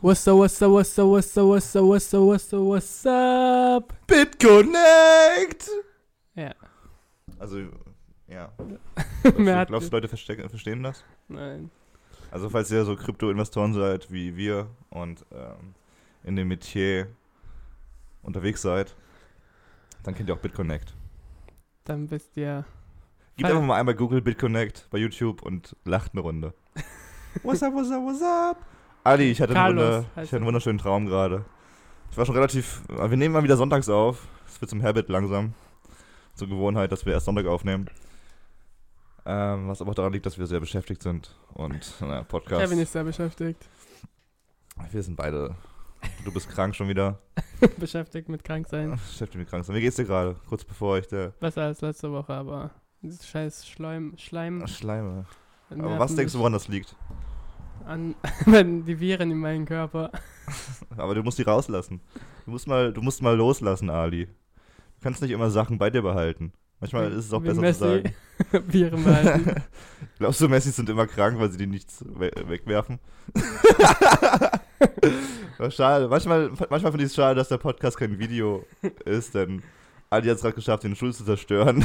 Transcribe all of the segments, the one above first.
What's up, what's up, what's up, what's up, what's up, what's up, what's up, what's up? BitConnect! Ja. Also, ja. Glaubst, du, Leute verstecken, verstehen das? Nein. Also, falls ihr so Krypto-Investoren seid wie wir und ähm, in dem Metier unterwegs seid, dann kennt ihr auch BitConnect. Dann wisst ihr. Gebt Fall- einfach mal einmal Google BitConnect bei YouTube und lacht eine Runde. what's up, what's up, what's up? Ali, ich hatte, einen, Carlos heißt ich hatte einen er. wunderschönen Traum gerade. Ich war schon relativ. Wir nehmen mal wieder sonntags auf. Es wird zum Habit langsam. Zur Gewohnheit, dass wir erst Sonntag aufnehmen. Ähm, was aber auch daran liegt, dass wir sehr beschäftigt sind. Und naja, Podcast. Kevin ist sehr beschäftigt. Wir sind beide. Du bist krank schon wieder. beschäftigt mit Kranksein. Beschäftigt mit krank sein. Wie geht's dir gerade? Kurz bevor ich der Besser als letzte Woche, aber scheiß Schleim, Schleim. Schleime. Aber was denkst du, woran das liegt? An, die Viren in meinem Körper. Aber du musst die rauslassen. Du musst mal, du musst mal loslassen, Ali. Du kannst nicht immer Sachen bei dir behalten. Manchmal ist es auch Wie besser Messi zu sagen. Viren behalten. Glaubst du, Messi sind immer krank, weil sie die nichts we wegwerfen? Schade. Manchmal, manchmal finde ich es schade, dass der Podcast kein Video ist, denn Ali hat es gerade geschafft, den Stuhl zu zerstören.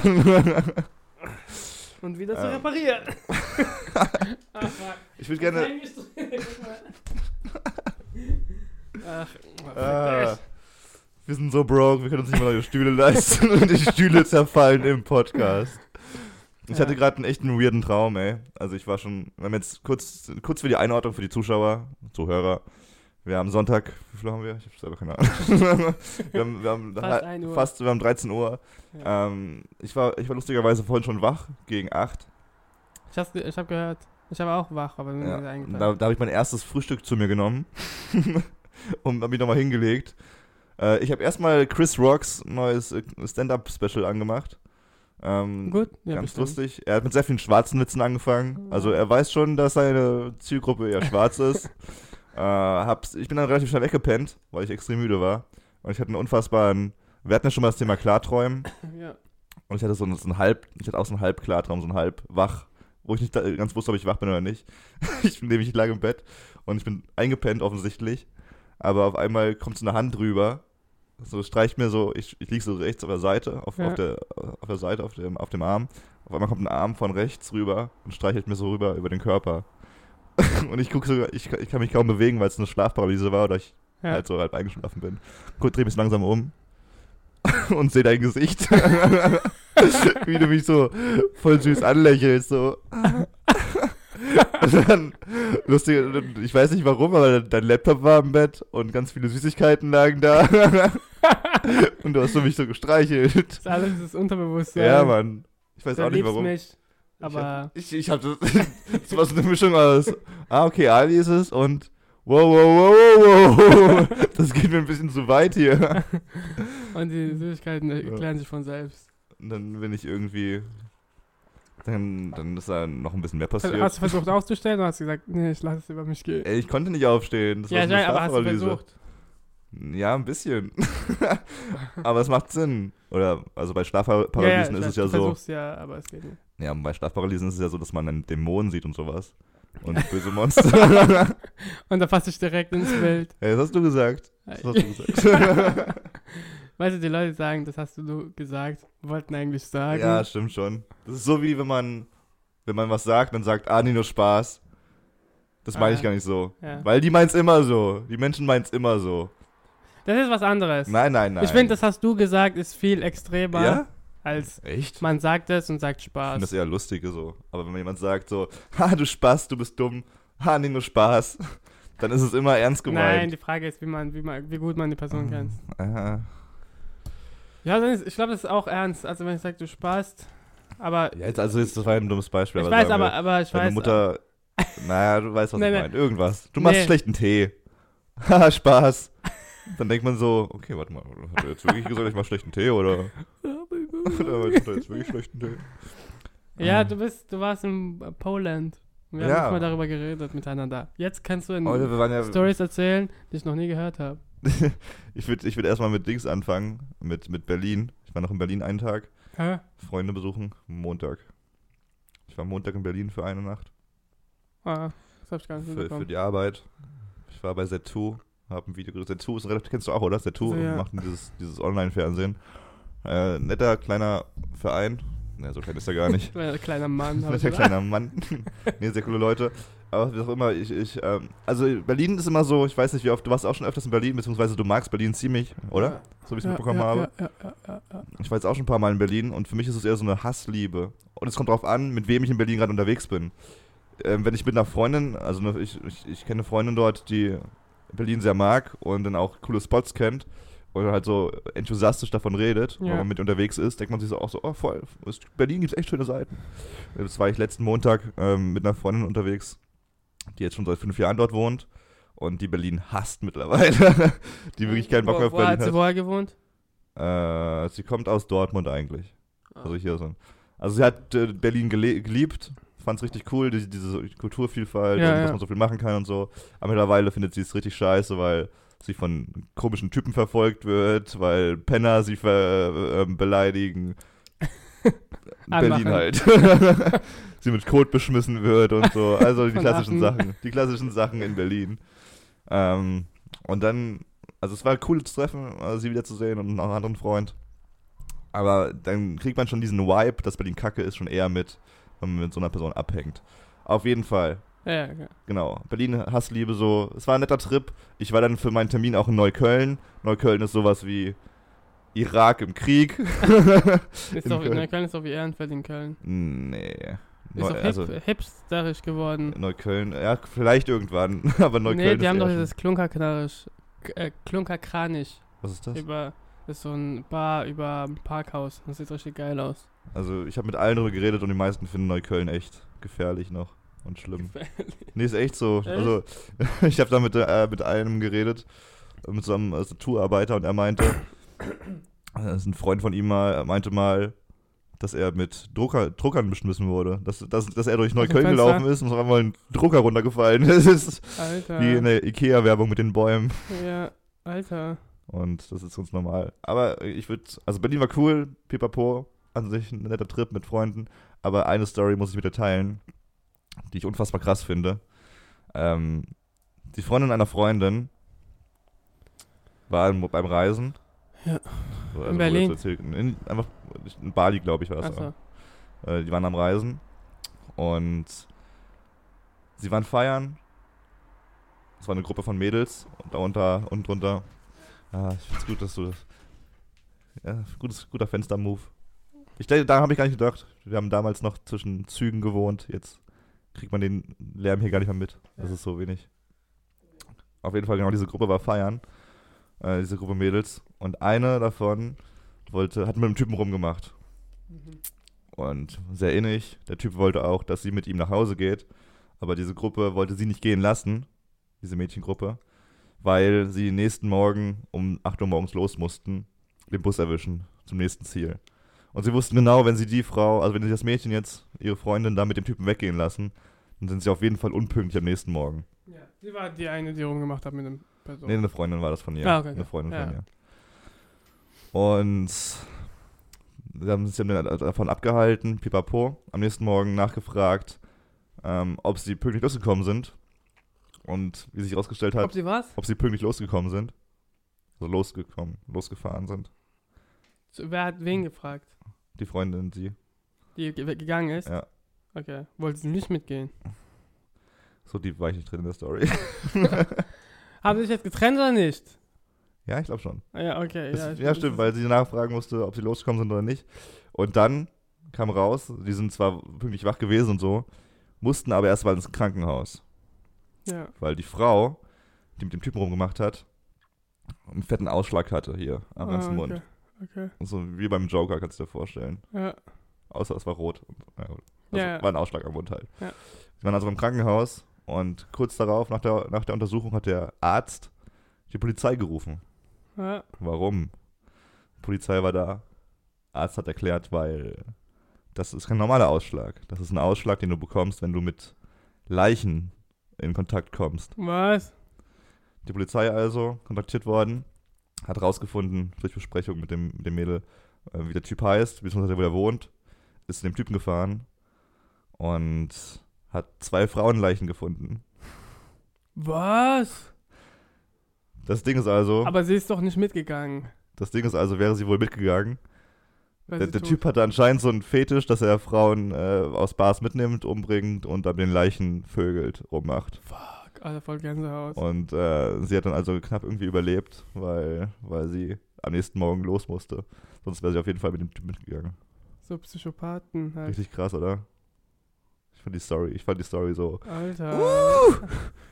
Und wieder zu Ähm. reparieren. Ach, fuck. ich würde gerne. Ach, Ah, wir sind so broke, wir können uns nicht mal neue Stühle leisten und die Stühle zerfallen im Podcast. Ich hatte gerade einen echten weirden Traum, ey. Also ich war schon, wir haben jetzt kurz, kurz für die Einordnung für die Zuschauer, Zuhörer. Wir haben Sonntag, wie viel haben wir? Ich habe selber keine Ahnung. wir haben, wir haben Fast 1 Uhr. fast, wir haben 13 Uhr. Ja. Ähm, ich, war, ich war lustigerweise vorhin schon wach, gegen 8. Ich, hab's ich hab gehört. Ich war auch wach, aber Ja, da da habe ich mein erstes Frühstück zu mir genommen und habe mich nochmal hingelegt. Äh, ich habe erstmal Chris Rocks neues äh, Stand-Up-Special angemacht. Ähm, Gut, ja, ganz bestimmt. lustig. Er hat mit sehr vielen schwarzen Witzen angefangen. Also er weiß schon, dass seine Zielgruppe eher schwarz ist. Äh, hab's, ich bin dann relativ schnell weggepennt, weil ich extrem müde war. Und ich hatte einen unfassbaren. Wir hatten ja schon mal das Thema Klarträumen. Ja. Und ich hatte so, einen- so einen halb, ich hatte auch so einen halb Klartraum, so einen halb wach, wo ich nicht ganz wusste, ob ich wach bin oder nicht. ich bin nämlich lag im Bett und ich bin eingepennt offensichtlich. Aber auf einmal kommt so eine Hand drüber, so streicht mir so, ich, ich lieg so rechts auf der Seite, auf, Ja. auf, der, auf der Seite, auf dem, auf dem Arm. Auf einmal kommt ein Arm von rechts rüber und streichelt mir so rüber über den Körper. und ich gucke so, ich, ich kann mich kaum bewegen, weil es eine Schlafparalyse war oder ich Ja. halt so halb eingeschlafen bin. Gut, dreh mich langsam um und sehe dein Gesicht. Wie du mich so voll süß anlächelst, so. und dann, lustig, ich weiß nicht warum, aber dein Laptop war im Bett und ganz viele Süßigkeiten lagen da. und du hast so mich so gestreichelt. Das ist alles das Unterbewusstsein. Ja, Mann. Ich weiß Du auch nicht warum. mich, aber Ich, ich hab das, das war so eine Mischung aus, ah, okay, Ali ist es und wow, wow, wow, wow, wow. Das geht mir ein bisschen zu weit hier. und die Süßigkeiten Ja. erklären sich von selbst. Und dann bin ich irgendwie, dann, dann ist da noch ein bisschen mehr Hast passiert. du versucht aufzustellen oder hast du gesagt, nee, ich lasse es über mich gehen? Ey, ich konnte nicht aufstehen. Das ja, war so eine ja, aber hast du Schlafparalyse. versucht. Ja, ein bisschen. aber es macht Sinn. Oder, also bei Schlafparalysen ich ist weiß, es ja so. ja, aber es geht nicht. Ja, bei Schlafparalysen ist es ja so, dass man einen Dämon sieht und sowas. Und böse Monster. Und da fasse ich direkt ins Bild. Hey, das hast du gesagt. Das hast du gesagt. weißt du, die Leute sagen, das hast du gesagt, wollten eigentlich sagen. ja, stimmt schon. Das ist so wie wenn man, wenn man was sagt, dann sagt, ah, nee, nur Spaß. Das meine Ah, ich gar nicht so. ja. Weil die meint's immer so. Die Menschen meinen's immer so. Das ist was anderes. Nein, nein, nein. Ich finde, das hast du gesagt, ist viel extremer, Ja? Als Echt? man sagt es und sagt Ich Spaß. finde das eher lustige so. Aber wenn jemand sagt so, ha, du Spaß, du bist dumm, ha, nee, nur Spaß, dann ist es immer ernst Nein, gemeint. die Frage ist, wie, man, wie, man, wie gut man die Person kennt. Aha. Ja, ist, ich glaube, das ist auch ernst. Also, wenn ich sage, du sparst, aber Ja, jetzt, also jetzt, das war ein dummes Beispiel. ich aber weiß, aber, wir, aber ich Deine weiß. Mutter, naja, du weißt, was Nee, ich meine. Irgendwas. Du machst Nee. schlechten Tee. Haha, Spaß. Dann denkt man so, okay, warte mal, hat er jetzt wirklich gesagt, ich mach schlechten Tee oder oder hat er jetzt wirklich schlechten Tee? Ja, du bist, du warst in Poland. Wir Ja. haben mal darüber geredet miteinander. Jetzt kannst du in waren ja, Stories erzählen, die ich noch nie gehört habe. ich würde ich würd erstmal mit Dings anfangen, mit, mit Berlin. Ich war noch in Berlin einen Tag, Hä? Freunde besuchen, Montag. Ich war Montag in Berlin für eine Nacht. Ah, das hab ich gar nicht Für, für die Arbeit. Ich Ich war bei Z2, habe ein Video gesehen. Z2 ist relativ, kennst du auch, oder? Z2 So, ja. macht dieses, dieses Online-Fernsehen. Äh, netter kleiner Verein. Ne, so klein ist er gar nicht. Kleiner, kleiner Mann. Netter kleiner Mann. nee, sehr coole Leute. Aber wie auch immer, ich, ich, ähm, also Berlin ist immer so, ich weiß nicht, wie oft, du warst auch schon öfters in Berlin, beziehungsweise du magst Berlin ziemlich, oder? So wie ich es Ja, mitbekommen ja, habe. Ja, ja, ja, ja. Ich war jetzt auch schon ein paar Mal in Berlin und für mich ist es eher so eine Hassliebe. Und es kommt drauf an, mit wem ich in Berlin gerade unterwegs bin. Ähm, wenn ich mit einer Freundin, also eine, ich, ich, ich kenne eine Freundin dort, die Berlin sehr mag und dann auch coole Spots kennt und halt so enthusiastisch davon redet, Ja. wenn man mit unterwegs ist, denkt man sich so auch so, oh voll, Berlin gibt es echt schöne Seiten. Jetzt war ich letzten Montag ähm, mit einer Freundin unterwegs, die jetzt schon seit fünf Jahren dort wohnt und die Berlin hasst mittlerweile. die wirklich keinen Bock wo, mehr auf wo Berlin hat sie hat. vorher gewohnt? Äh, sie kommt aus Dortmund eigentlich. Ah. Also hier so. Also sie hat äh, Berlin geliebt, fand es richtig cool, die, diese Kulturvielfalt Ja, und ja. dass man so viel machen kann und so. Aber mittlerweile findet sie es richtig scheiße, weil sie von komischen Typen verfolgt wird, weil Penner sie ver, äh, beleidigen. Berlin halt. sie mit Kot beschmissen wird und so. Also die klassischen. Sachen. Die klassischen Sachen in Berlin. Ähm, und dann, also es war cool zu treffen, äh, sie wiederzusehen und noch einen anderen Freund. Aber dann kriegt man schon diesen Vibe, dass Berlin kacke ist, schon eher mit, wenn man mit so einer Person abhängt. Auf jeden Fall. Ja, ja. Genau. Berlin Hassliebe so. Es war ein netter Trip. Ich war dann für meinen Termin auch in Neukölln. Neukölln ist sowas wie Irak im Krieg. Ist doch, Köln. Neukölln ist doch wie Ehrenfeld in Köln. nee. Ist Neu, doch hip, also hipsterisch geworden. Neukölln, ja, vielleicht irgendwann, aber Neukölln nee, die ist haben doch dieses Klunkerknarrisch, äh, Klunkerkranisch. Was ist das? Über, das ist so ein Bar über ein Parkhaus. Das sieht richtig geil aus. Also ich habe mit allen darüber geredet und die meisten finden Neukölln echt gefährlich noch und schlimm. Nee, ist echt so. Echt? Also ich habe da mit, äh, mit einem geredet, mit so einem also Tourarbeiter und er meinte, ist ein Freund von ihm mal, er meinte mal, dass er mit Drucker, Druckern beschmissen wurde. Dass, dass, dass er durch Neukölln gelaufen ist und auf einmal ein Drucker runtergefallen ist. Das ist Alter. wie in der Ikea-Werbung mit den Bäumen. Ja, Alter. Und das ist uns normal. Aber ich würde, also Berlin war cool, pipapo, an sich ein netter Trip mit Freunden. Aber eine Story muss ich mit dir teilen, die ich unfassbar krass finde. Ähm, die Freundin einer Freundin war im- beim Reisen. Ja. So, In also Berlin? erzählt, In, einfach in Bali, glaube ich, war das. Auch. Äh, die waren am Reisen und sie waren feiern. Es war eine Gruppe von Mädels und darunter und drunter. Ja, ich finde es gut, dass du das. Ja, gutes, guter Fenster-Move. Ich denke, da habe ich gar nicht gedacht. Wir haben damals noch zwischen Zügen gewohnt. Jetzt kriegt man den Lärm hier gar nicht mehr mit. Das ist so wenig. Auf jeden Fall, genau, diese Gruppe war feiern. Äh, diese Gruppe Mädels. Und eine davon wollte, hat mit einem Typen rumgemacht. Mhm. Und sehr innig. Der Typ wollte auch, dass sie mit ihm nach Hause geht. Aber diese Gruppe wollte sie nicht gehen lassen. Diese Mädchengruppe. Weil sie nächsten Morgen um 8 Uhr morgens los mussten, den Bus erwischen zum nächsten Ziel. Und sie wussten genau, wenn sie die Frau, also wenn sie das Mädchen jetzt, ihre Freundin, da mit dem Typen weggehen lassen, dann sind sie auf jeden Fall unpünktlich am nächsten Morgen. Ja, sie war die eine, die rumgemacht hat mit dem Person. Nee, eine Freundin war das von ihr. Ah, okay. Eine Freundin Ja. von ihr. Und sie haben sich dann davon abgehalten, pipapo, am nächsten Morgen nachgefragt, ähm, ob sie pünktlich losgekommen sind. Und wie sich herausgestellt hat, Ob sie was? ob sie pünktlich losgekommen sind. Also losgekommen, losgefahren sind. So, Wer hat wen gefragt? Die Freundin, sie. Die ge gegangen ist? Ja. Okay. Wollte sie nicht mitgehen? So deep war ich nicht drin in der Story. Haben sie sich jetzt getrennt oder nicht? ja, ich glaube schon. Ah, Ja, okay. Das, ja, ja, stimmt, weil sie nachfragen musste, ob sie losgekommen sind oder nicht. Und dann kam raus, die sind zwar pünktlich wach gewesen und so, mussten aber erst mal ins Krankenhaus. Ja. Weil die Frau, die mit dem Typen rumgemacht hat, einen fetten Ausschlag hatte hier am Ah, ganzen okay. Mund. Okay. So wie beim Joker, kannst du dir vorstellen. Ja. Außer es war rot. Also ja. war ein Ausschlag am Mund halt. Ja. Sie waren also im Krankenhaus und kurz darauf, nach der, nach der Untersuchung, hat der Arzt die Polizei gerufen. ja. Warum? Die Polizei war da. Arzt hat erklärt, weil das ist kein normaler Ausschlag. Das ist ein Ausschlag, den du bekommst, wenn du mit Leichen in Kontakt kommst. Was? Die Polizei also, kontaktiert worden, hat rausgefunden, durch Besprechung mit dem, mit dem Mädel, äh, wie der Typ heißt, beziehungsweise wo er wohnt, ist zu dem Typen gefahren und hat zwei Frauenleichen gefunden. Was? Das Ding ist also, Aber sie ist doch nicht mitgegangen. das Ding ist also, wäre sie wohl mitgegangen. Der, der Typ hatte anscheinend so einen Fetisch, dass er Frauen äh, aus Bars mitnimmt, umbringt und dann den Leichen vögelt, rummacht. Fuck, Alter, voll Gänsehaut. Und äh, sie hat dann also knapp irgendwie überlebt, weil, weil sie am nächsten Morgen los musste. Sonst wäre sie auf jeden Fall mit dem Typ mitgegangen. So Psychopathen halt. Richtig krass, oder? Ich fand die Story, ich fand die Story so. Alter.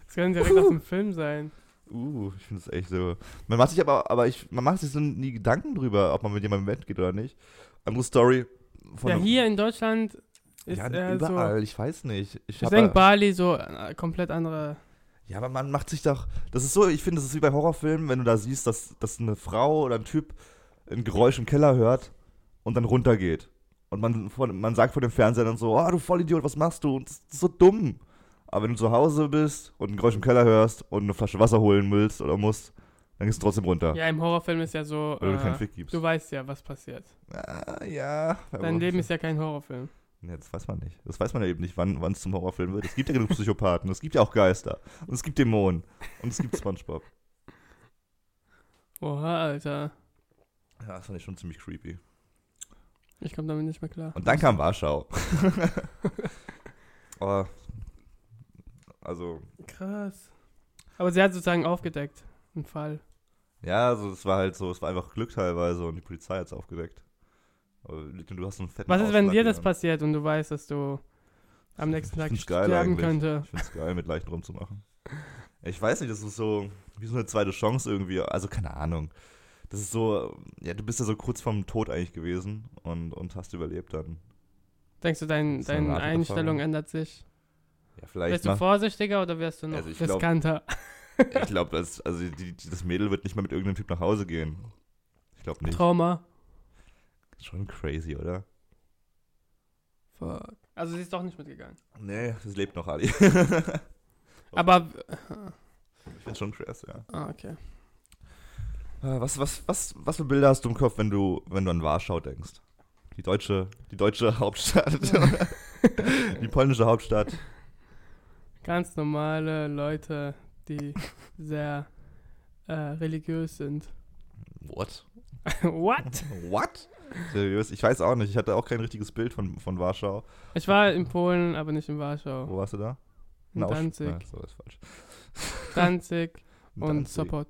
Das kann direkt aus dem Film sein. Uh, ich finde es echt so. Man macht sich aber, aber ich, man macht sich so nie Gedanken drüber, ob man mit jemandem im Bett geht oder nicht. Andere Story von Ja, hier in Deutschland ist ja, er so. überall, ich weiß nicht. Ich, Ich denke, Bali so äh, komplett andere. Ja, aber man macht sich doch. Das ist so, ich finde, das ist wie bei Horrorfilmen, wenn du da siehst, dass, dass eine Frau oder ein Typ ein Geräusch im Keller hört und dann runtergeht. Und man, vor, man sagt vor dem Fernseher dann so, oh, du Vollidiot, was machst du? Und das ist so dumm. Aber wenn du zu Hause bist und ein Geräusch im Keller hörst und eine Flasche Wasser holen willst oder musst, dann gehst du trotzdem runter. Ja, im Horrorfilm ist ja so. Weil du keinen Äh, Fick gibst. du weißt ja, was passiert. Ah, ja. Dein Leben ist ja kein Horrorfilm. Ja, das weiß man nicht. Das weiß man ja eben nicht, wann es zum Horrorfilm wird. Es gibt ja genug Psychopathen, es gibt ja auch Geister. Und es gibt Dämonen. Und es gibt Spongebob. Oha, Alter. Ja, das fand ich schon ziemlich creepy. Ich komme damit nicht mehr klar. Und dann kam Warschau. oh. Also, Krass. Aber sie hat sozusagen aufgedeckt. Einen Fall. ja, also es war halt so, es war einfach Glück teilweise und die Polizei hat es aufgedeckt. Du hast so einen fetten Was ist, wenn Ausschlag dir das passiert und du weißt, dass du am nächsten Tag find's geil sterben eigentlich. könnte? Ich find's geil, mit Leichen rumzumachen. Ich weiß nicht, das ist so wie so eine zweite Chance irgendwie. Also keine Ahnung. Das ist so, ja, du bist ja so kurz vorm Tod eigentlich gewesen und, und hast überlebt dann. Denkst du, dein, Das ist eine deine Art Einstellung ändert sich? Ja, vielleicht Wärst du mach, vorsichtiger oder wärst du noch Also ich glaub- riskanter? Ich glaube, das, also die, die, das Mädel wird nicht mal mit irgendeinem Typ nach Hause gehen. Ich glaube nicht. Trauma? Schon crazy, oder? Fuck. Also sie ist doch nicht mitgegangen. Nee, das lebt noch, Ali. Aber. Ich finde schon krass, ja. Ah, okay. Äh, Was, was, was, was für Bilder hast du im Kopf, wenn du, wenn du an Warschau denkst? Die deutsche, die deutsche Hauptstadt. die polnische Hauptstadt. Ganz normale Leute, die sehr äh, religiös sind. What? What? What? Seriös? Ich weiß auch nicht. Ich hatte auch kein richtiges Bild von, von Warschau. Ich war in Polen, aber nicht in Warschau. Wo warst du da? In Danzig. Ja, so ist falsch. Danzig und Danzig. Sopot.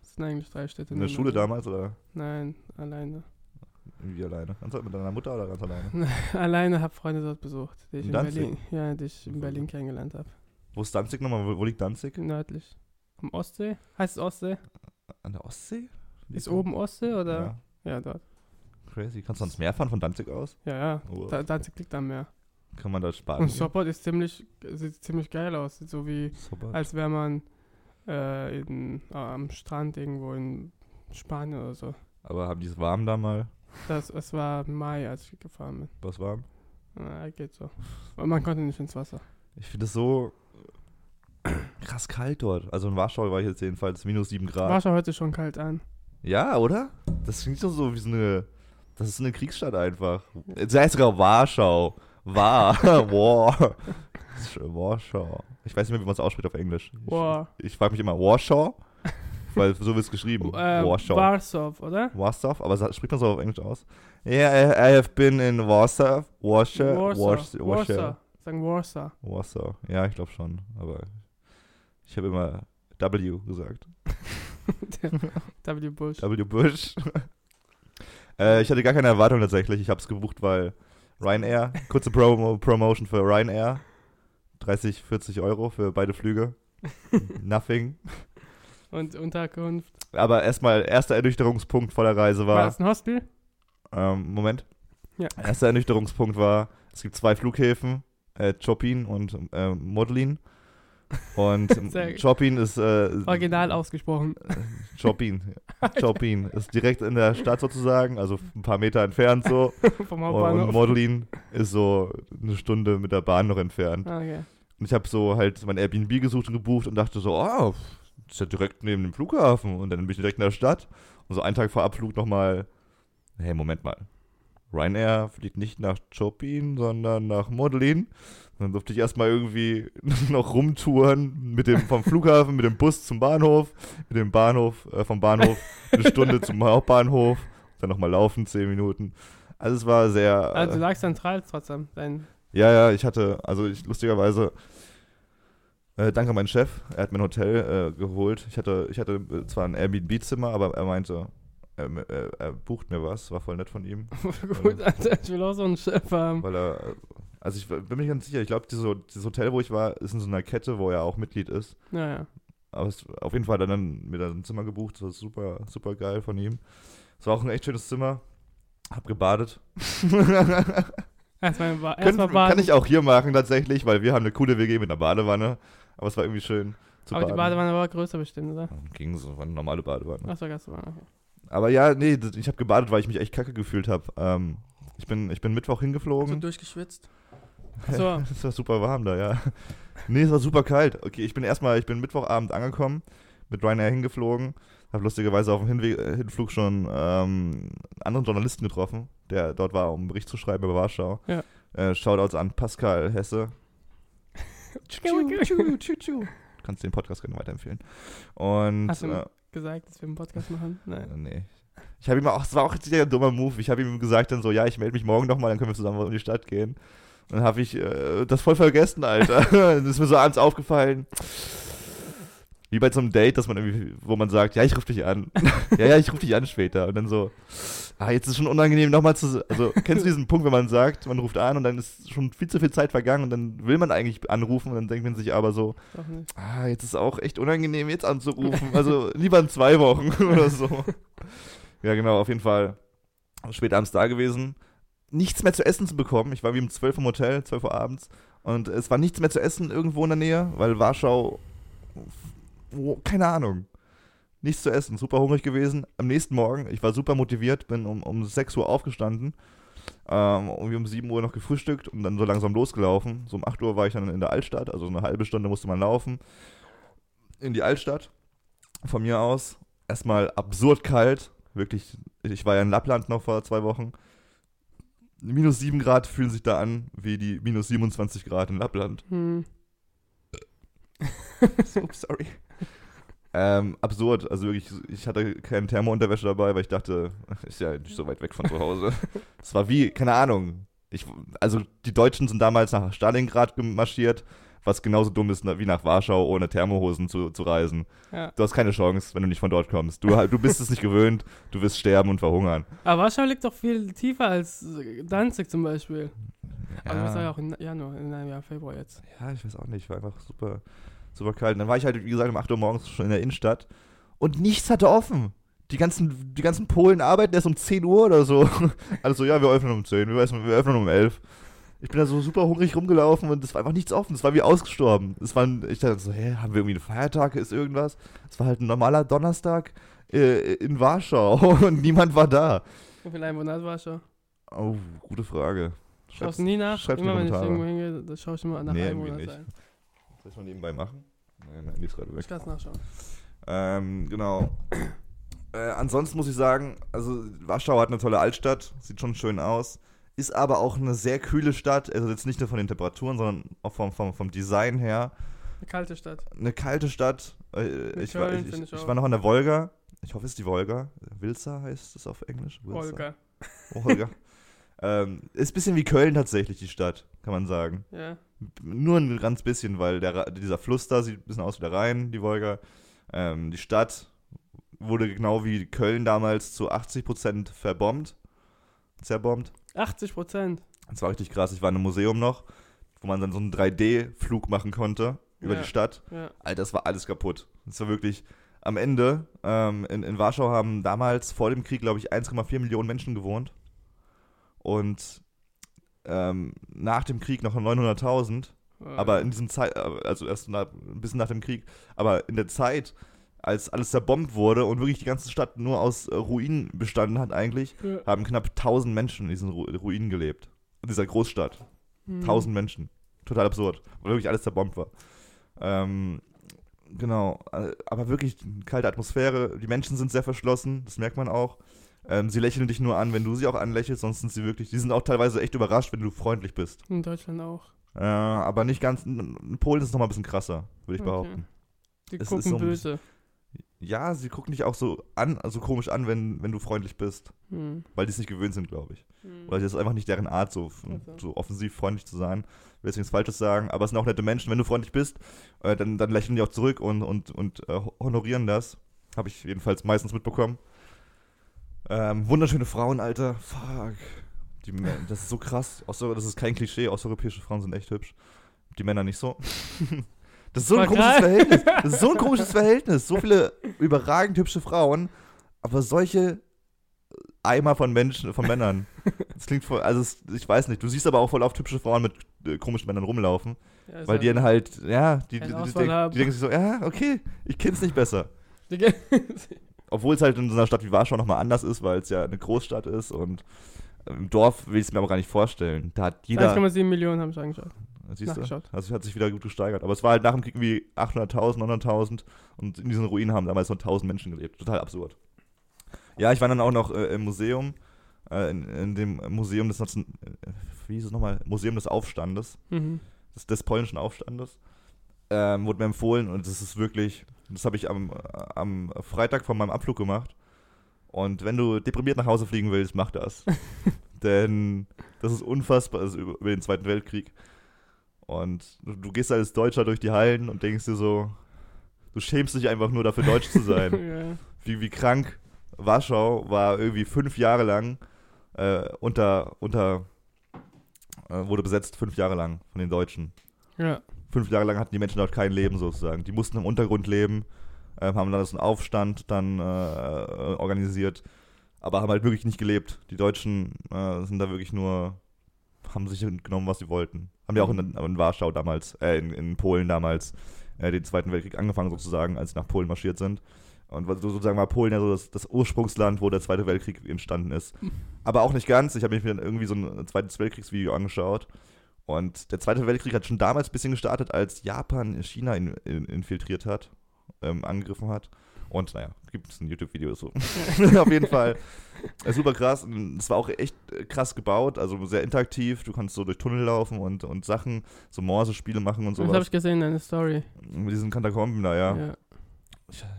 Das sind eigentlich drei Städte. In der Schule damals oder Nein, alleine. irgendwie alleine? Ganz mit deiner Mutter oder ganz alleine? alleine habe Freunde dort besucht, die ich In in? Berlin, ja, die ich in Berlin kennengelernt habe. Wo ist Danzig nochmal? Wo, wo liegt Danzig? Nördlich. Am Ostsee? Heißt es Ostsee? An der Ostsee? Ist oben Ostsee oder? Ja, Ja, dort. Crazy. Kannst du ans Meer fahren von Danzig aus? Ja, ja. Oh. Da, Danzig liegt am Meer. Kann man da sparen? Und Sopot ist ziemlich, sieht ziemlich geil aus. Sieht so wie, Super. als wäre man äh, in, äh, am Strand irgendwo in Spanien oder so. Aber haben die es warm da mal? Das, es war Mai, als ich gefahren bin. Was warm? Na, geht so. Und man konnte nicht ins Wasser. Ich finde es so krass kalt dort. Also in Warschau war ich jetzt jedenfalls minus 7 Grad. War schon heute schon kalt an. Ja, oder? Das klingt doch so wie so eine. Das ist eine Kriegsstadt einfach. Es heißt sogar Warschau. War. War. Warschau. Ich weiß nicht mehr, wie man es ausspricht auf Englisch. War. Ich, ich frage mich immer Warschau, weil so wird es geschrieben. Äh, Warschau. Warsaw, oder? Warsaw, aber spricht man so auf Englisch aus? Yeah, I, I have been in Warsaw. Warsaw. Warsaw. Warsaw. Warsaw. Sagen Warsaw. Warsaw. Ja, ich glaube schon, aber ich habe immer W gesagt. W. Bush. W. Bush. Äh, ich hatte gar keine Erwartung tatsächlich. Ich habe es gebucht, weil Ryanair, kurze Promo Promotion für Ryanair. 30, 40 Euro für beide Flüge. Nothing. Und Unterkunft. Aber erstmal, erster Ernüchterungspunkt vor der Reise War war. das ein Hostel? Ähm, Moment. Ja. Erster Ernüchterungspunkt war, es gibt zwei Flughäfen, äh, Chopin und äh, Modlin. Und Chopin ist äh, Original ausgesprochen. Chopin. Chopin ist direkt in der Stadt sozusagen, also ein paar Meter entfernt so. Vom und Hauptbahnhof. Modlin ist so eine Stunde mit der Bahn noch entfernt. Ah, okay. Und ich habe so halt mein Airbnb gesucht und gebucht und dachte so, oh, das ist ja direkt neben dem Flughafen. Und dann bin ich direkt in der Stadt. Und so einen Tag vor Abflug nochmal, hey, Moment mal. Ryanair fliegt nicht nach Chopin, sondern nach Modlin. Dann durfte ich erstmal irgendwie noch rumtouren mit dem vom Flughafen, mit dem Bus zum Bahnhof, mit dem Bahnhof, äh, vom Bahnhof eine Stunde zum Hauptbahnhof, dann nochmal laufen, zehn Minuten. Also es war sehr. Also du Äh, lagst zentral trotzdem. Dein, ja, ja, ich hatte, also ich lustigerweise, äh, danke an meinen Chef, er hat mir ein Hotel äh, geholt. Ich hatte, ich hatte äh, zwar ein Airbnb-Zimmer, aber er meinte, er, er, er bucht mir was, war voll nett von ihm. gut, Alter, ich will auch so einen Chef haben. Weil er, also ich bin mir ganz sicher, ich glaube, dieses, dieses Hotel, wo ich war, ist in so einer Kette, wo er auch Mitglied ist. Naja. Aber es, auf jeden Fall hat er dann mir dann ein Zimmer gebucht, das war super, super geil von ihm. Es war auch ein echt schönes Zimmer. Hab gebadet. Erstmal, ba erstmal baden. kann ich auch hier machen tatsächlich, weil wir haben eine coole WG mit einer Badewanne. Aber es war irgendwie schön zu Aber die baden. Badewanne war größer bestimmt, oder? Ging so, war eine normale Badewanne. Achso, Gastwanne. Okay. Aber ja, nee, ich habe gebadet, weil ich mich echt kacke gefühlt habe. Ähm, ich, bin, ich bin Mittwoch So hingeflogen. durchgeschwitzt. Achso, Es war super warm da, ja. Nee, es war super kalt. Okay, ich bin erstmal, ich bin Mittwochabend angekommen, mit Ryanair hingeflogen, habe lustigerweise auf dem Hinwe äh, Hinflug schon ähm, einen anderen Journalisten getroffen, der dort war, um einen Bericht zu schreiben über Warschau. Ja. Äh, Shoutouts an Pascal Hesse. Du kannst den Podcast gerne weiterempfehlen. Und Hast du äh, gesagt, dass wir einen Podcast machen? Nein. äh, nee. Ich habe ihm auch, es war auch ein dummer Move. Ich habe ihm gesagt dann so, ja, ich melde mich morgen nochmal, dann können wir zusammen in die Stadt gehen. Dann habe ich äh, das voll vergessen, Alter. das ist mir so abends aufgefallen. Wie bei so einem Date, dass man irgendwie, wo man sagt, ja, ich rufe dich an. ja, ja, ich rufe dich an später. Und dann so, ah, jetzt ist schon unangenehm nochmal zu, also kennst du diesen Punkt, wenn man sagt, man ruft an und dann ist schon viel zu viel Zeit vergangen und dann will man eigentlich anrufen und dann denkt man sich aber so, ah, jetzt ist auch echt unangenehm, jetzt anzurufen. Also lieber in zwei Wochen oder so. Ja, genau, auf jeden Fall spät abends da gewesen. Nichts mehr zu essen zu bekommen. Ich war wie um 12 Uhr im Hotel, 12 Uhr abends. Und es war nichts mehr zu essen irgendwo in der Nähe, weil Warschau, wo, keine Ahnung, nichts zu essen. Super hungrig gewesen. Am nächsten Morgen, ich war super motiviert, bin um, um 6 Uhr aufgestanden. Ähm, irgendwie um 7 Uhr noch gefrühstückt und dann so langsam losgelaufen. So um 8 Uhr war ich dann in der Altstadt, also eine halbe Stunde musste man laufen. In die Altstadt. Von mir aus. Erstmal absurd kalt. Wirklich, ich war ja in Lappland noch vor zwei Wochen. Minus 7 Grad fühlen sich da an wie die minus 27 Grad in Lappland. Hm. Ups, sorry. Ähm, absurd. Also wirklich, ich hatte keine Thermounterwäsche dabei, weil ich dachte, ist ja nicht so weit weg von zu Hause. Es war wie, keine Ahnung. Ich, also die Deutschen sind damals nach Stalingrad gemarschiert, was genauso dumm ist wie nach Warschau ohne Thermohosen zu, zu reisen. Ja. Du hast keine Chance, wenn du nicht von dort kommst. Du, du bist es nicht gewöhnt, du wirst sterben und verhungern. Aber Warschau liegt doch viel tiefer als Danzig zum Beispiel. Aber du bist ja auch in Januar, in einem Jahr, Februar jetzt. Ja, ich weiß auch nicht, war einfach super, super kalt. Und dann war ich halt, wie gesagt, um 8 Uhr morgens schon in der Innenstadt und nichts hatte offen. Die ganzen, die ganzen Polen arbeiten erst um 10 Uhr oder so. Also ja, wir öffnen um 10, wir öffnen, wir öffnen um 11. Ich bin da so super hungrig rumgelaufen und es war einfach nichts offen. Es war wie ausgestorben. Es waren, ich dachte so, hä, haben wir irgendwie einen Feiertag, ist irgendwas? Es war halt ein normaler Donnerstag äh, in Warschau und niemand war da. Wie viel Einwohner hat Warschau? Oh, gute Frage. Schaust du nie nach? schreib's immer wenn ich irgendwo hingehe, da schaue ich immer nach Nee, Einwohnerzahlen. Soll ich mal nebenbei machen? Nein, mein Handy ist gerade weg. Ich kann es nachschauen. Ähm, genau. Äh, ansonsten muss ich sagen, also Warschau hat eine tolle Altstadt, sieht schon schön aus, ist aber auch eine sehr kühle Stadt, also jetzt nicht nur von den Temperaturen, sondern auch vom, vom, vom Design her. Eine kalte Stadt. Eine kalte Stadt. Äh, ich, war, Köln ich, find ich, ich auch. war noch an der Wolga. Ich hoffe, es ist die Wolga. Wilsa heißt es auf Englisch. Wilsa. Olga. Wolga. ähm, ist ein bisschen wie Köln tatsächlich, die Stadt, kann man sagen. Ja. Nur ein ganz bisschen, weil der, dieser Fluss da sieht ein bisschen aus wie der Rhein, die Wolga. Ähm, die Stadt wurde genau wie Köln damals zu 80% verbombt. Zerbombt. 80 Prozent. Das war richtig krass. Ich war in einem Museum noch, wo man dann so einen 3D-Flug machen konnte über Ja. die Stadt. Ja. Alter, das war alles kaputt. Das war wirklich am Ende. Ähm, in, in Warschau haben damals vor dem Krieg, glaube ich, 1,4 Millionen Menschen gewohnt. Und ähm, nach dem Krieg noch 900.000. Aber in diesem Zeit, also erst nach, ein bisschen nach dem Krieg, aber in der Zeit, als alles zerbombt wurde und wirklich die ganze Stadt nur aus äh, Ruinen bestanden hat eigentlich, Ja. haben knapp 1000 Menschen in diesen Ru Ruinen gelebt. In dieser Großstadt. Hm. 1000 Menschen. Total absurd. Weil wirklich alles zerbombt war. Ähm, genau. äh, Aber wirklich eine kalte Atmosphäre. Die Menschen sind sehr verschlossen. Das merkt man auch. Ähm, sie lächeln dich nur an, wenn du sie auch anlächelst, sonst sind sie wirklich, die sind auch teilweise echt überrascht, wenn du freundlich bist. In Deutschland auch. Äh, aber nicht ganz, in Polen ist es nochmal ein bisschen krasser, würde ich Okay. behaupten. Die Es gucken so böse. Ja, sie gucken dich auch so an, also komisch an, wenn, wenn du freundlich bist, Hm. weil die es nicht gewöhnt sind, glaube ich. Hm. Weil das ist einfach nicht deren Art, so, Also. so offensiv freundlich zu sein. Ich will jetzt nichts Falsches sagen, aber es sind auch nette Menschen. Wenn du freundlich bist, äh, dann, dann lächeln die auch zurück und, und, und äh, honorieren das. Habe ich jedenfalls meistens mitbekommen. Ähm, wunderschöne Frauen, Alter. Fuck. Die, das ist so krass. Außer, das ist kein Klischee. Osteuropäische Frauen sind echt hübsch. Die Männer nicht so. Das ist so ein komisches. Verhältnis. Das ist so ein komisches Verhältnis. So viele überragend hübsche Frauen, aber solche Eimer von Menschen, von Männern. Das klingt voll, also es, ich weiß nicht. Du siehst aber auch voll oft hübsche Frauen mit äh, komischen Männern rumlaufen, Ja, weil die dann halt, ja, die, die, die, denk, die denken sich so, ja, okay, ich kenn's nicht besser. Obwohl es halt in so einer Stadt wie Warschau nochmal anders ist, weil es ja eine Großstadt ist und im Dorf will ich es mir aber gar nicht vorstellen. Da hat jeder, 1,7 Millionen habe ich angeschaut. siehst du, nachgeschaut. also es hat sich wieder gut gesteigert. Aber es war halt nach dem Krieg wie 800.000, 900.000 und in diesen Ruinen haben damals nur 1000 Menschen gelebt. Total absurd. Ja, ich war dann auch noch äh, im Museum, äh, in, in dem Museum des Nation äh, wie hieß es nochmal? Museum des Aufstandes, Mhm. des, des polnischen Aufstandes. Ähm, wurde mir empfohlen und das ist wirklich, das habe ich am, am Freitag von meinem Abflug gemacht. Und wenn du deprimiert nach Hause fliegen willst, mach das. Denn das ist unfassbar, also über, über den Zweiten Weltkrieg. Und du, du gehst als Deutscher durch die Hallen und denkst dir so, du schämst dich einfach nur dafür, Deutsch zu sein ja. wie, wie krank Warschau war irgendwie fünf Jahre lang äh, unter, unter äh, wurde besetzt, fünf Jahre lang von den Deutschen. ja. Fünf Jahre lang hatten die Menschen dort kein Leben sozusagen. Die mussten im Untergrund leben, äh, haben dann das einen Aufstand dann äh, organisiert, aber haben halt wirklich nicht gelebt. Die Deutschen äh, sind da wirklich nur, haben sich genommen, was sie wollten. Haben ja auch in, in Warschau damals, äh, in, in Polen damals äh, den Zweiten Weltkrieg angefangen sozusagen, als sie nach Polen marschiert sind. Und sozusagen war Polen ja so das, das Ursprungsland, wo der Zweite Weltkrieg entstanden ist. Aber auch nicht ganz. Ich habe mir dann irgendwie so ein Zweites Weltkriegsvideo angeschaut. Und der Zweite Weltkrieg hat schon damals ein bisschen gestartet, als Japan China in, in, infiltriert hat, ähm, angegriffen hat. Und naja, gibt es ein YouTube-Video so. Auf jeden Fall. Äh, super krass. Es war auch echt äh, krass gebaut, also sehr interaktiv. Du kannst so durch Tunnel laufen und, und Sachen, so Morse-Spiele machen und Das habe ich gesehen, deine Story. Mit diesen Katakomben da, ja.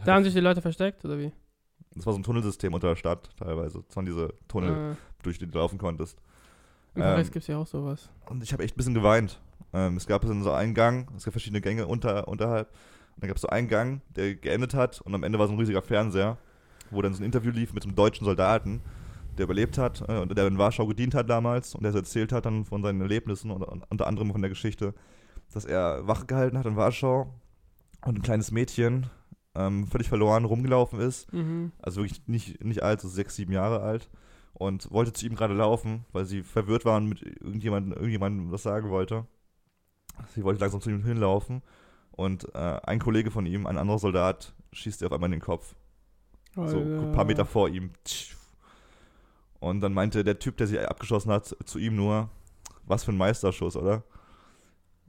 Da haben sich die Leute versteckt, oder wie? Das war so ein Tunnelsystem unter der Stadt teilweise. Das waren diese Tunnel, Äh, durch die du laufen konntest. Paris Ähm, gibt es ja auch sowas. Und ich habe echt ein bisschen geweint. Ähm, es gab dann so einen Gang, es gab verschiedene Gänge unter, unterhalb. Und dann gab es so einen Gang, der geendet hat und am Ende war so ein riesiger Fernseher, wo dann so ein Interview lief mit einem deutschen Soldaten, der überlebt hat äh, und der in Warschau gedient hat damals und der so erzählt hat dann von seinen Erlebnissen und und unter anderem von der Geschichte, dass er Wache gehalten hat in Warschau und ein kleines Mädchen ähm, völlig verloren rumgelaufen ist Mhm. also wirklich nicht, nicht alt, so sechs, sieben Jahre alt und wollte zu ihm gerade laufen, weil sie verwirrt waren mit irgendjemandem, irgendjemandem was sagen wollte. Sie wollte langsam zu ihm hinlaufen und äh, ein Kollege von ihm, ein anderer Soldat, schießt ihr auf einmal in den Kopf. So ein paar Meter vor ihm. Und dann meinte der Typ, der sie abgeschossen hat, zu ihm nur, was für ein Meisterschuss, oder?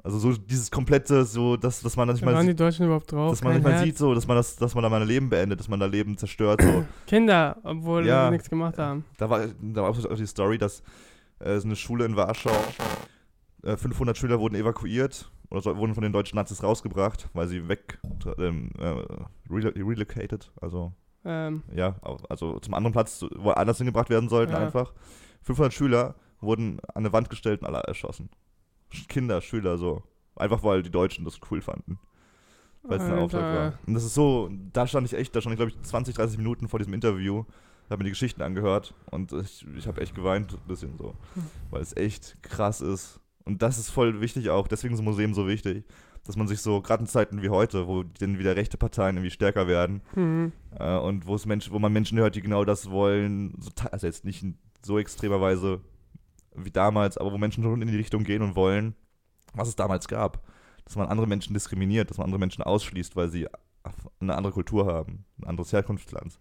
Also so dieses komplette, so, dass, dass man das nicht Da mal waren die sieht, Deutschen überhaupt drauf? dass man nicht mal sieht, so, dass man das, dass man da mal ein Leben beendet, dass man da Leben zerstört, so. Kinder, obwohl Ja. sie nichts gemacht haben. Da war, da war auch die Story, dass äh, eine Schule in Warschau, äh, 500 Schüler wurden evakuiert oder so, wurden von den deutschen Nazis rausgebracht, weil sie weg ähm, äh, relo relocated, also Ähm, ja, also zum anderen Platz, zu- woanders hingebracht werden sollten Ja. einfach. 500 Schüler wurden an eine Wand gestellt und alle erschossen. Kinder, Schüler so. Einfach weil die Deutschen das cool fanden. Weil es ein Auftrag war. Und das ist so, da stand ich echt, da stand ich glaube ich 20, 30 Minuten vor diesem Interview, habe mir die Geschichten angehört und ich, ich habe echt geweint ein bisschen so, Hm. weil es echt krass ist. Und das ist voll wichtig auch, deswegen ist ein Museum so wichtig, dass man sich so, gerade in Zeiten wie heute, wo dann wieder rechte Parteien irgendwie stärker werden, mhm. äh, und wo es Menschen, wo man Menschen hört, die genau das wollen, so, also jetzt nicht in so extremer Weise wie damals, aber wo Menschen schon in die Richtung gehen und wollen, was es damals gab. Dass man andere Menschen diskriminiert, dass man andere Menschen ausschließt, weil sie eine andere Kultur haben, ein anderes Herkunftsland.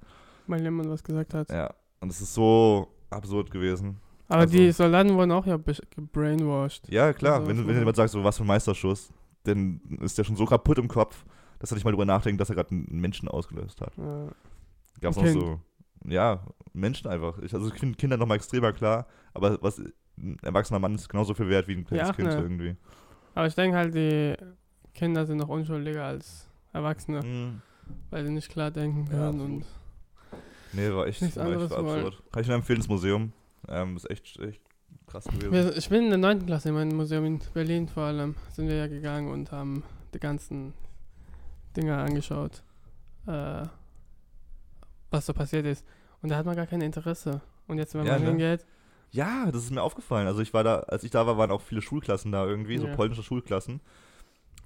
Weil jemand was gesagt hat. Ja. Und es ist so absurd gewesen. Aber also- die Soldaten wurden auch ja gebrainwashed. Ja, klar, Also, wenn, du- wenn jemand sagt, so was für ein Meisterschuss, dann ist der schon so kaputt im Kopf, dass er nicht mal drüber nachdenkt, dass er gerade einen Menschen ausgelöst hat. Ja. Gab's Ein noch Kind. so. ja, Menschen einfach. Ich, also ich finde Kinder nochmal extremer klar, aber was ein erwachsener Mann ist genauso viel wert wie ein kleines Ja, Kind ne. irgendwie. Aber ich denke halt, die Kinder sind noch unschuldiger als Erwachsene, Mhm. weil sie nicht klar denken Ja, können. absolut. und Nee, war echt, war echt wollen. absurd. Kann ich nur empfehlen, das Museum. Ähm, ist echt, echt krass gewesen. Ich bin in der 9. Klasse in meinem Museum in Berlin vor allem, sind wir ja gegangen und haben die ganzen Dinger angeschaut, äh, was so passiert ist. Und da hat man gar kein Interesse. Und jetzt, wenn Ja, man ne? hingeht, Ja, das ist mir aufgefallen. Also ich war da, als ich da war, waren auch viele Schulklassen da irgendwie, so Ja. polnische Schulklassen.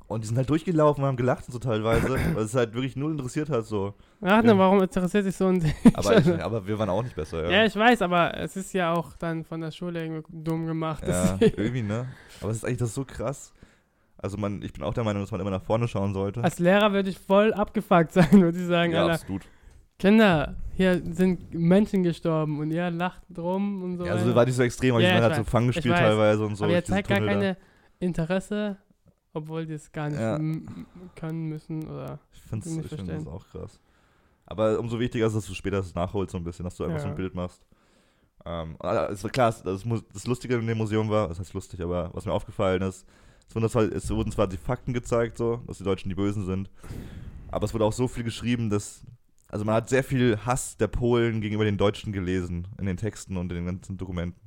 Und die sind halt durchgelaufen und haben gelacht und so teilweise, weil es halt wirklich null interessiert hat so. ach Ja. ne, warum interessiert sich so ein Ding? Aber, ich, aber wir waren auch nicht besser, ja. ja. ich weiß, aber es ist ja auch dann von der Schule irgendwie dumm gemacht. Ja, irgendwie, ne? Aber es ist eigentlich das so krass. Also man, ich bin auch der Meinung, dass man immer nach vorne schauen sollte. Als Lehrer würde ich voll abgefuckt sein, würde ich sagen, ja, Alter, absolut. Kinder, hier sind Menschen gestorben und ihr lacht drum und so Ja, also war nicht so extrem, aber Ja, ich halt so. Fang gespielt weiß. teilweise und so. aber ihr zeigt gar Tunnel da. keine Interesse, obwohl die es gar nicht Ja. können müssen oder Ich finde ich find auch krass. Aber umso wichtiger ist, dass du später das nachholst so ein bisschen, dass du einfach Ja. so ein Bild machst. Ähm, es war klar, das, das, Lustige in dem Museum war, das heißt lustig, aber was mir aufgefallen ist, es wurden, zwar, es wurden zwar die Fakten gezeigt, so, dass die Deutschen die Bösen sind, aber es wurde auch so viel geschrieben, dass, also man hat sehr viel Hass der Polen gegenüber den Deutschen gelesen in den Texten und in den ganzen Dokumenten.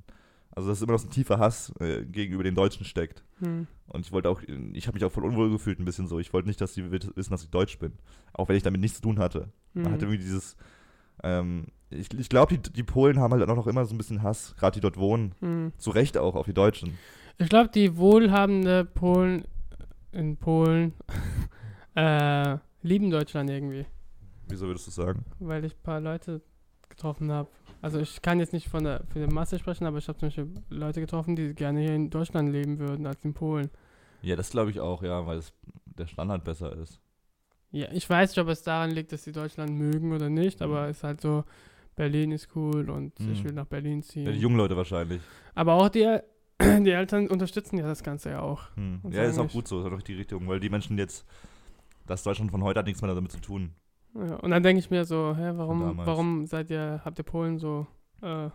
Also dass immer noch so ein tiefer Hass äh, gegenüber den Deutschen steckt. hm. Und ich wollte auch, ich habe mich auch voll unwohl gefühlt ein bisschen so. Ich wollte nicht, dass sie wi- wissen, dass ich Deutsch bin. Auch wenn ich damit nichts zu tun hatte. Man Mhm. hatte irgendwie dieses, ähm, ich, ich glaube, die, die Polen haben halt auch noch immer so ein bisschen Hass, gerade die dort wohnen. Hm. Zu Recht auch auf die Deutschen. Ich glaube, die wohlhabende Polen in Polen äh, lieben Deutschland irgendwie, Wieso würdest du sagen? weil ich ein paar Leute getroffen habe. Also ich kann jetzt nicht von der, für die Masse sprechen, aber ich habe zum Beispiel Leute getroffen, die gerne hier in Deutschland leben würden als in Polen. Ja, das glaube ich auch, ja, weil es, der Standard besser ist. Ja, ich weiß nicht, ob es daran liegt, dass sie Deutschland mögen oder nicht, aber es ist halt so, Berlin ist cool und ich Mhm. will nach Berlin ziehen. Ja, die jungen Leute wahrscheinlich. aber auch die, die Eltern unterstützen ja das Ganze ja auch. Hm. Und Ja, ist auch gut so, ist auch die Richtung, weil die Menschen jetzt, das Deutschland von heute hat nichts mehr damit zu tun. Ja, und dann denke ich mir so, hä, warum, warum seid ihr, habt ihr Polen so äh,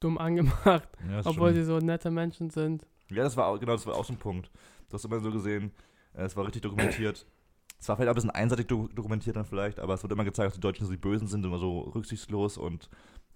dumm angemacht, Ja, obwohl sie so nette Menschen sind? Ja, das war auch, genau, das war auch so ein Punkt. Du hast immer so gesehen, äh, es war richtig dokumentiert. Es war vielleicht auch ein bisschen einseitig do dokumentiert dann vielleicht, aber es wurde immer gezeigt, dass die Deutschen so die Bösen sind, immer so rücksichtslos und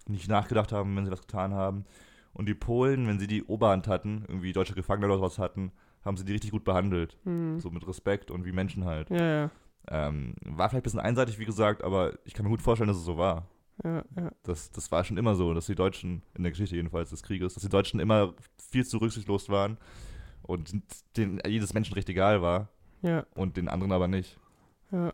nicht nachgedacht haben, wenn sie was getan haben. Und die Polen, wenn sie die Oberhand hatten, irgendwie deutsche Gefangene oder sowas hatten, haben sie die richtig gut behandelt. Hm. So mit Respekt und wie Menschen halt. Ja, ja, Ähm, war vielleicht ein bisschen einseitig, wie gesagt, aber ich kann mir gut vorstellen, dass es so war. ja, ja. Das, das war schon immer so, dass die Deutschen, in der Geschichte jedenfalls des Krieges, dass die Deutschen immer viel zu rücksichtslos waren und denen jedes Menschenrecht egal war Ja, und den anderen aber nicht. ja,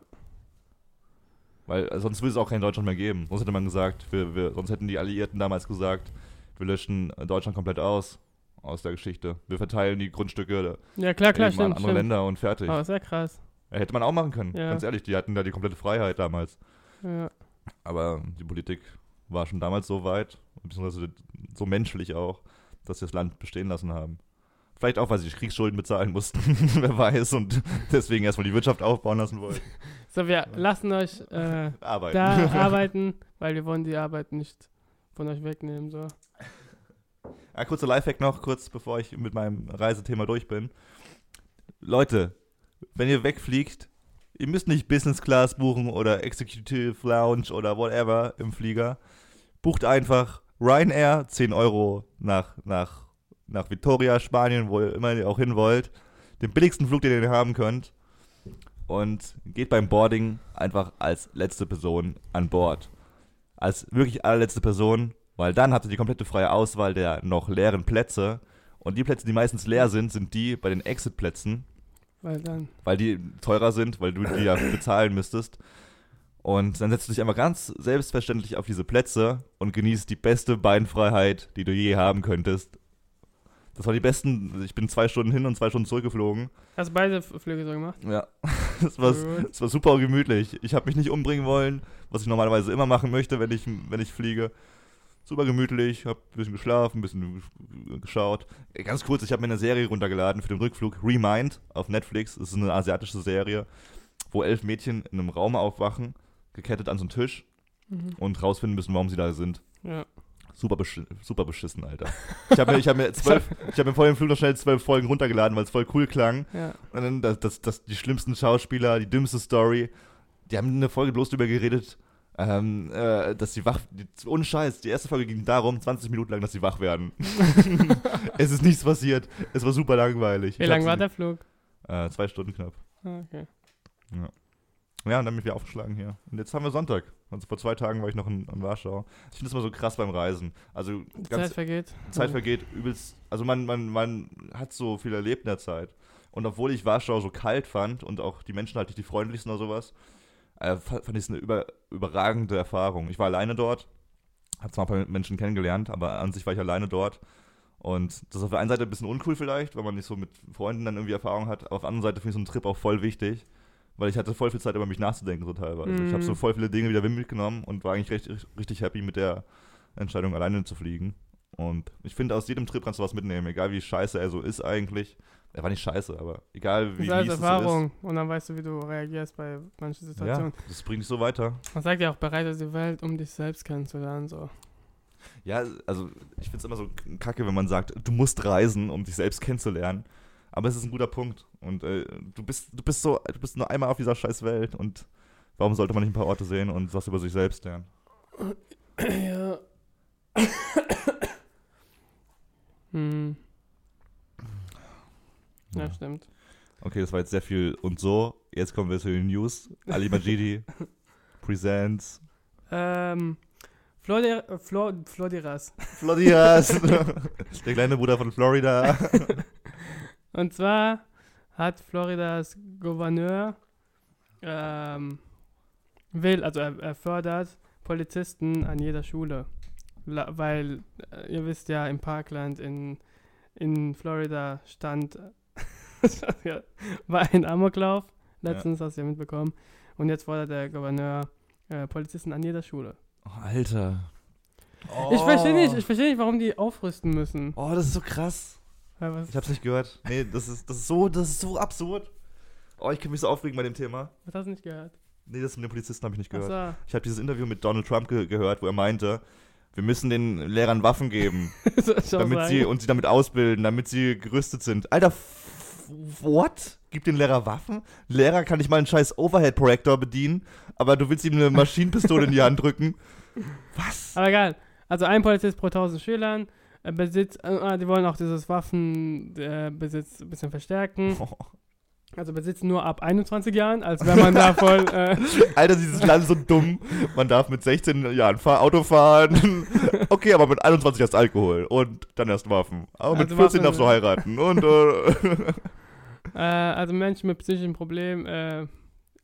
Weil äh, sonst würde es auch kein Deutschland mehr geben. Sonst hätte man gesagt, wir, wir, sonst hätten die Alliierten damals gesagt, wir löschen äh, Deutschland komplett aus, aus der Geschichte. Wir verteilen die Grundstücke ja, klar, klar, eben an stimmt, andere stimmt. Länder und fertig. Aber sehr krass. Hätte man auch machen können, Ja. ganz ehrlich. Die hatten da die komplette Freiheit damals. Ja, Aber die Politik war schon damals so weit, beziehungsweise so menschlich auch, dass sie das Land bestehen lassen haben. Vielleicht auch, weil sie Kriegsschulden bezahlen mussten, wer weiß, und deswegen erstmal die Wirtschaft aufbauen lassen wollten. so, wir lassen euch äh, Arbeiten. da arbeiten, weil wir wollen die Arbeit nicht von euch wegnehmen, so. Ja, kurzer Lifehack noch, kurz bevor ich mit meinem Reisethema durch bin. Leute, wenn ihr wegfliegt, ihr müsst nicht Business Class buchen oder Executive Lounge oder whatever im Flieger. Bucht einfach Ryanair, 10 Euro nach, nach, nach Vitoria, Spanien, wo ihr immer ihr auch hin wollt. Den billigsten Flug, den ihr haben könnt. Und geht beim Boarding einfach als letzte Person an Bord. Als wirklich allerletzte Person, weil dann habt ihr die komplette freie Auswahl der noch leeren Plätze. Und die Plätze, die meistens leer sind, sind die bei den Exit-Plätzen, Weil dann, weil die teurer sind, weil du die ja bezahlen müsstest. Und dann setzt du dich einfach ganz selbstverständlich auf diese Plätze und genießt die beste Beinfreiheit, die du je haben könntest. Das war die besten, ich bin zwei Stunden hin und zwei Stunden zurückgeflogen. hast du beide Flüge so gemacht? Ja, das war, das war super gemütlich. Ich habe mich nicht umbringen wollen, was ich normalerweise immer machen möchte, wenn ich, wenn ich fliege. Super gemütlich, habe ein bisschen geschlafen, ein bisschen geschaut. Äh, Ganz kurz, ich habe mir eine Serie runtergeladen für den Rückflug, Remind auf Netflix. Das ist eine asiatische Serie, wo elf Mädchen in einem Raum aufwachen, gekettet an so einen Tisch. Mhm. und rausfinden müssen, warum sie da sind. Ja. Super, besch super beschissen, Alter. Ich habe mir, ich hab mir, zwölf, ich hab mir vor dem Flug noch schnell zwölf Folgen runtergeladen, weil es voll cool klang. Ja. Und dann das, das, das, die schlimmsten Schauspieler, die dümmste Story. Die haben eine Folge bloß darüber geredet, ähm, äh, dass sie wach. Die, ohne Scheiß, die erste Folge ging darum, 20 Minuten lang, dass sie wach werden. es ist nichts passiert. Es war super langweilig. Wie lang war der Flug? Äh, zwei Stunden knapp. Ah, okay. Ja, und dann bin ich wieder aufgeschlagen hier. Und jetzt haben wir Sonntag. Also vor zwei Tagen war ich noch in, in Warschau. Ich finde das mal so krass beim Reisen. Also Zeit vergeht. Zeit vergeht übelst. Also man, man, man hat so viel erlebt in der Zeit. Und obwohl ich Warschau so kalt fand und auch die Menschen halt nicht die freundlichsten oder sowas, äh, fa- fand ich es eine über, überragende Erfahrung. Ich war alleine dort, habe zwar ein paar Menschen kennengelernt, aber an sich war ich alleine dort. Und das ist auf der einen Seite ein bisschen uncool vielleicht, weil man nicht so mit Freunden dann irgendwie Erfahrung hat. Aber auf der anderen Seite finde ich so einen Trip auch voll wichtig, weil ich hatte voll viel Zeit über mich nachzudenken so teilweise. Ich habe Mhm. so voll viele Dinge wieder mitgenommen und war eigentlich recht, richtig happy mit der Entscheidung, alleine zu fliegen. Und ich finde, aus jedem Trip kannst du was mitnehmen, egal wie scheiße er so ist eigentlich. Er war nicht scheiße, aber egal Das wie ist alles Erfahrung. Und dann weißt du, wie du reagierst bei manchen ist. Ja, Situationen. das bringt dich so weiter. Man sagt ja auch, bereite die Welt, um dich selbst kennenzulernen. So. Ja, also ich finde es immer so kacke, wenn man sagt, du musst reisen, um dich selbst kennenzulernen. Aber es ist ein guter Punkt. Und äh, du bist, du bist so, du bist nur einmal auf dieser scheiß Welt und warum sollte man nicht ein paar Orte sehen und was über sich selbst lernen? ja. hm. Ja, Ja. stimmt. Okay, das war jetzt sehr viel und so. Jetzt kommen wir zu den News. Ali Majidi presents Ähm, Florida, äh, Flor, Floridas. Floridas. Der kleine Bruder von Florida. Und zwar hat Floridas Gouverneur ähm, will, also er, er fördert Polizisten an jeder Schule. La, weil äh, ihr wisst ja, im Parkland in, in Florida stand, ja, war ein Amoklauf. Letztens hast du ja mitbekommen. Und jetzt fordert der Gouverneur äh, Polizisten an jeder Schule. Oh, Alter. Ich verstehe nicht, ich verstehe nicht, warum die aufrüsten müssen. Oh, das ist so krass. Was, Ich hab's nicht gehört. Nee, das ist, das ist so, das ist so absurd. Oh, ich kann mich so aufregen bei dem Thema. was hast du nicht gehört? Nee, das mit den Polizisten habe ich nicht gehört. Achso. Ich habe dieses Interview mit Donald Trump ge gehört, wo er meinte, wir müssen den Lehrern Waffen geben, damit sie und sie damit ausbilden, damit sie gerüstet sind. Alter, what? Gib den Lehrer Waffen? Lehrer kann nicht mal einen scheiß Overhead-Projektor bedienen, aber du willst ihm eine Maschinenpistole in die Hand drücken? Was? Aber egal. Also ein Polizist pro 1000 Schülern. Äh, Besitz, äh, die wollen auch dieses Waffenbesitz äh, ein bisschen verstärken. Also Besitz nur ab 21 Jahren, als wenn man da voll. Äh, Alter, dieses Land ist so dumm. Man darf mit 16 Jahren Fahr Auto fahren. Okay, aber mit 21 erst Alkohol und dann erst Waffen. Aber mit Also 14 Waffen- darfst du heiraten. Und äh, äh, also Menschen mit psychischen Problemen äh,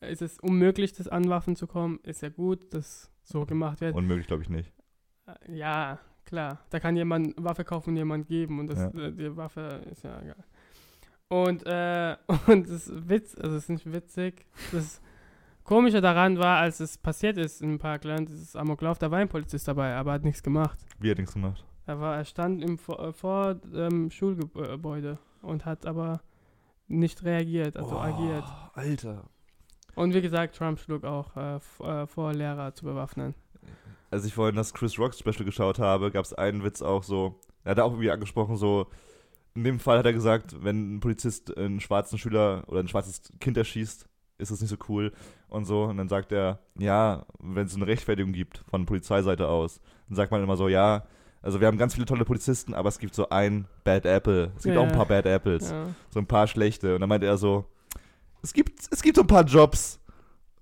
ist es unmöglich, das an Waffen zu kommen. Ist ja gut, dass so gemacht wird. unmöglich, glaube ich nicht. Äh, Ja, klar. Da kann jemand Waffe kaufen und jemand geben und das, Ja. äh, die Waffe ist ja egal. Und, äh, und das ist Witz, also es ist nicht witzig. Das Komische daran war, als es passiert ist im Parkland, dieses Amoklauf, da war ein Polizist dabei, aber hat nichts gemacht. Wie hat nichts gemacht? Er, war, er stand im vor, äh, vor dem Schulgebäude und hat aber nicht reagiert, also Oh, agiert. Alter. Und wie gesagt, Trump schlug auch äh, äh, vor, Lehrer zu bewaffnen. Als ich vorhin das Chris Rock Special geschaut habe, gab es einen Witz auch so. Er hat auch irgendwie angesprochen, so. In dem Fall hat er gesagt, wenn ein Polizist einen schwarzen Schüler oder ein schwarzes Kind erschießt, ist das nicht so cool und so. Und dann sagt er, ja, wenn es eine Rechtfertigung gibt von Polizeiseite aus, dann sagt man immer so, ja, also wir haben ganz viele tolle Polizisten, aber es gibt so ein Bad Apple. Es gibt Ja. auch ein paar Bad Apples. Ja. so ein paar schlechte. Und dann meinte er so, es gibt, es gibt so ein paar Jobs,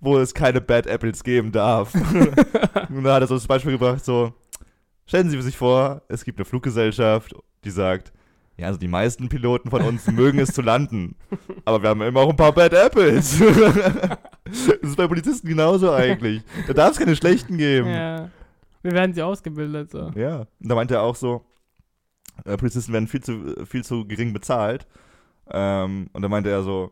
wo es keine Bad Apples geben darf. und da hat er so das Beispiel gebracht, so, stellen Sie sich vor, es gibt eine Fluggesellschaft, die sagt, ja, also die meisten Piloten von uns mögen es zu landen, aber wir haben immer auch ein paar Bad Apples. das ist bei Polizisten genauso eigentlich. Da darf es keine schlechten geben. ja. Wir werden sie ausgebildet, so. Ja, und da meinte er auch so, äh, Polizisten werden viel zu, viel zu gering bezahlt. Ähm, und da meinte er so,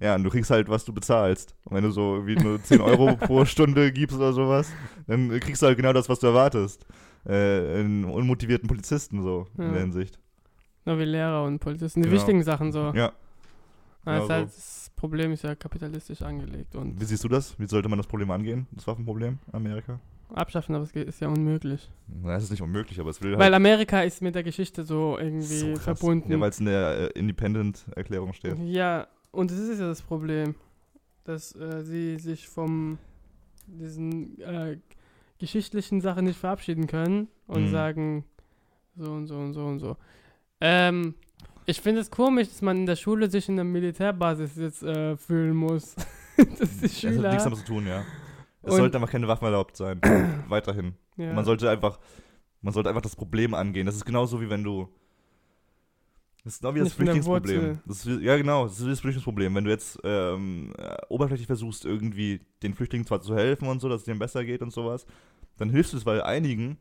ja, und du kriegst halt, was du bezahlst. Und wenn du so wie nur 10 Euro pro Stunde gibst oder sowas, dann kriegst du halt genau das, was du erwartest. Äh, einen unmotivierten Polizisten so in Ja. der Hinsicht. Nur wie Lehrer und Polizisten. Die Genau. wichtigen Sachen so. Ja. Ja, genau das, halt, das Problem ist ja kapitalistisch angelegt und Wie siehst du das? Wie sollte man das Problem angehen, das Waffenproblem in Amerika? abschaffen, aber es ist ja unmöglich. Na, es ist nicht unmöglich, aber es will Weil halt Amerika ist mit der Geschichte so irgendwie so verbunden. Ja, weil es in der äh, Independent-Erklärung steht. Ja, und das ist ja das Problem, dass äh, sie sich vom diesen äh, geschichtlichen Sachen nicht verabschieden können und Mhm. sagen so und so und so und so. Ähm, ich finde es komisch, dass man in der Schule sich in der Militärbasis jetzt äh, fühlen muss. dass die Das hat Schüler. nichts damit zu tun, ja. Es Und- sollten einfach keine Waffen erlaubt sein. Weiterhin. ja. Man sollte einfach, man sollte einfach das Problem angehen. Das ist genauso wie wenn du. Das ist genau wie das Nicht Flüchtlingsproblem. Das ist, ja, genau, das ist wie das Flüchtlingsproblem. Wenn du jetzt ähm, äh, oberflächlich versuchst, irgendwie den Flüchtlingen zwar zu helfen und so, dass es denen besser geht und sowas, dann hilfst du es bei einigen,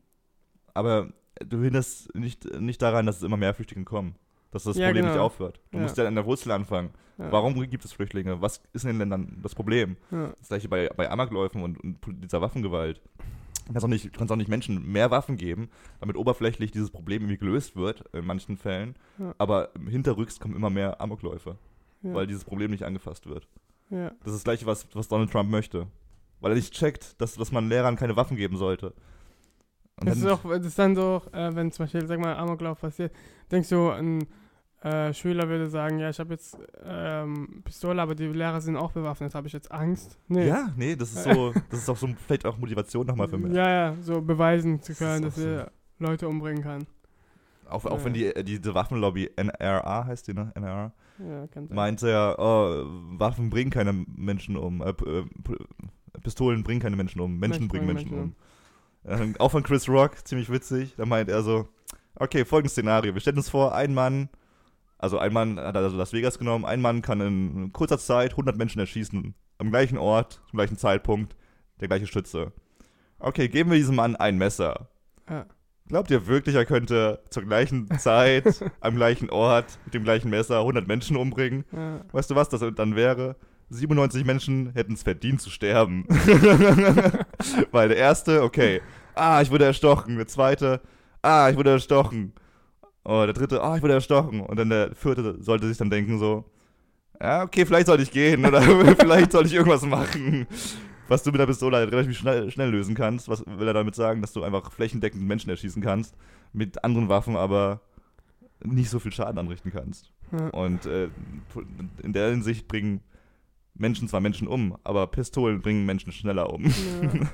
aber du hinderst nicht, nicht daran, dass es immer mehr Flüchtlinge kommen. Dass das Ja, Problem nicht genau. aufhört. Du Ja. musst ja an der Wurzel anfangen. ja. Warum gibt es Flüchtlinge? Was ist in den Ländern das Problem? Das gleiche bei, bei Amokläufen und, und dieser Waffengewalt. Du kannst, auch nicht, du kannst auch nicht Menschen mehr Waffen geben, damit oberflächlich dieses Problem irgendwie gelöst wird, in manchen Fällen. Aber hinterrücks kommen immer mehr Amokläufe, weil dieses Problem nicht angefasst wird. Das ist das gleiche, was, was Donald Trump möchte. Weil er nicht checkt, dass, dass man Lehrern keine Waffen geben sollte. Und Das ist, dann- auch, das ist dann so, äh, wenn zum Beispiel, sag mal, Amoklauf passiert, denkst du, ein äh, Schüler würde sagen, ja, ich habe jetzt ähm, Pistole, aber die Lehrer sind auch bewaffnet, habe ich jetzt Angst? Nee. ja, nee, das ist so, das ist auch so vielleicht auch Motivation nochmal für mich. Ja, ja, so beweisen zu Das können, auch dass er Leute umbringen kann. Auch, auch Ja. wenn die, äh, diese Waffenlobby, NRA heißt die, ne? NRA, Ja, meinte ja, oh, Waffen bringen keine Menschen um, äh, äh, Pistolen bringen keine Menschen um, Menschen, Menschen bringen bringen Menschen um. Äh, auch von Chris Rock, ziemlich witzig, da meint er so, okay, folgendes Szenario, wir stellen uns vor, ein Mann, also ein Mann hat also Las Vegas genommen, ein Mann kann in kurzer Zeit 100 Menschen erschießen, am gleichen Ort, zum gleichen Zeitpunkt, der gleiche Schütze. Okay, geben wir diesem Mann ein Messer. Ja. Glaubt ihr wirklich, er könnte zur gleichen Zeit, am gleichen Ort, mit dem gleichen Messer 100 Menschen umbringen? Ja. Weißt du, was das dann wäre? 97 Menschen hätten es verdient zu sterben. Weil der erste, okay, ah, ich wurde erstochen. Der zweite, ah, ich wurde erstochen. Oh, der dritte, ah, ich wurde erstochen. Und dann der vierte sollte sich dann denken so, ja, okay, vielleicht sollte ich gehen oder vielleicht sollte ich irgendwas machen. Was du mit der Pistole halt relativ schnell, schnell lösen kannst. Was will er damit sagen? Dass du einfach flächendeckend Menschen erschießen kannst. Mit anderen Waffen aber nicht so viel Schaden anrichten kannst. Ja. Und äh, in der Hinsicht bringen Menschen zwar Menschen um, aber Pistolen bringen Menschen schneller um. Ja.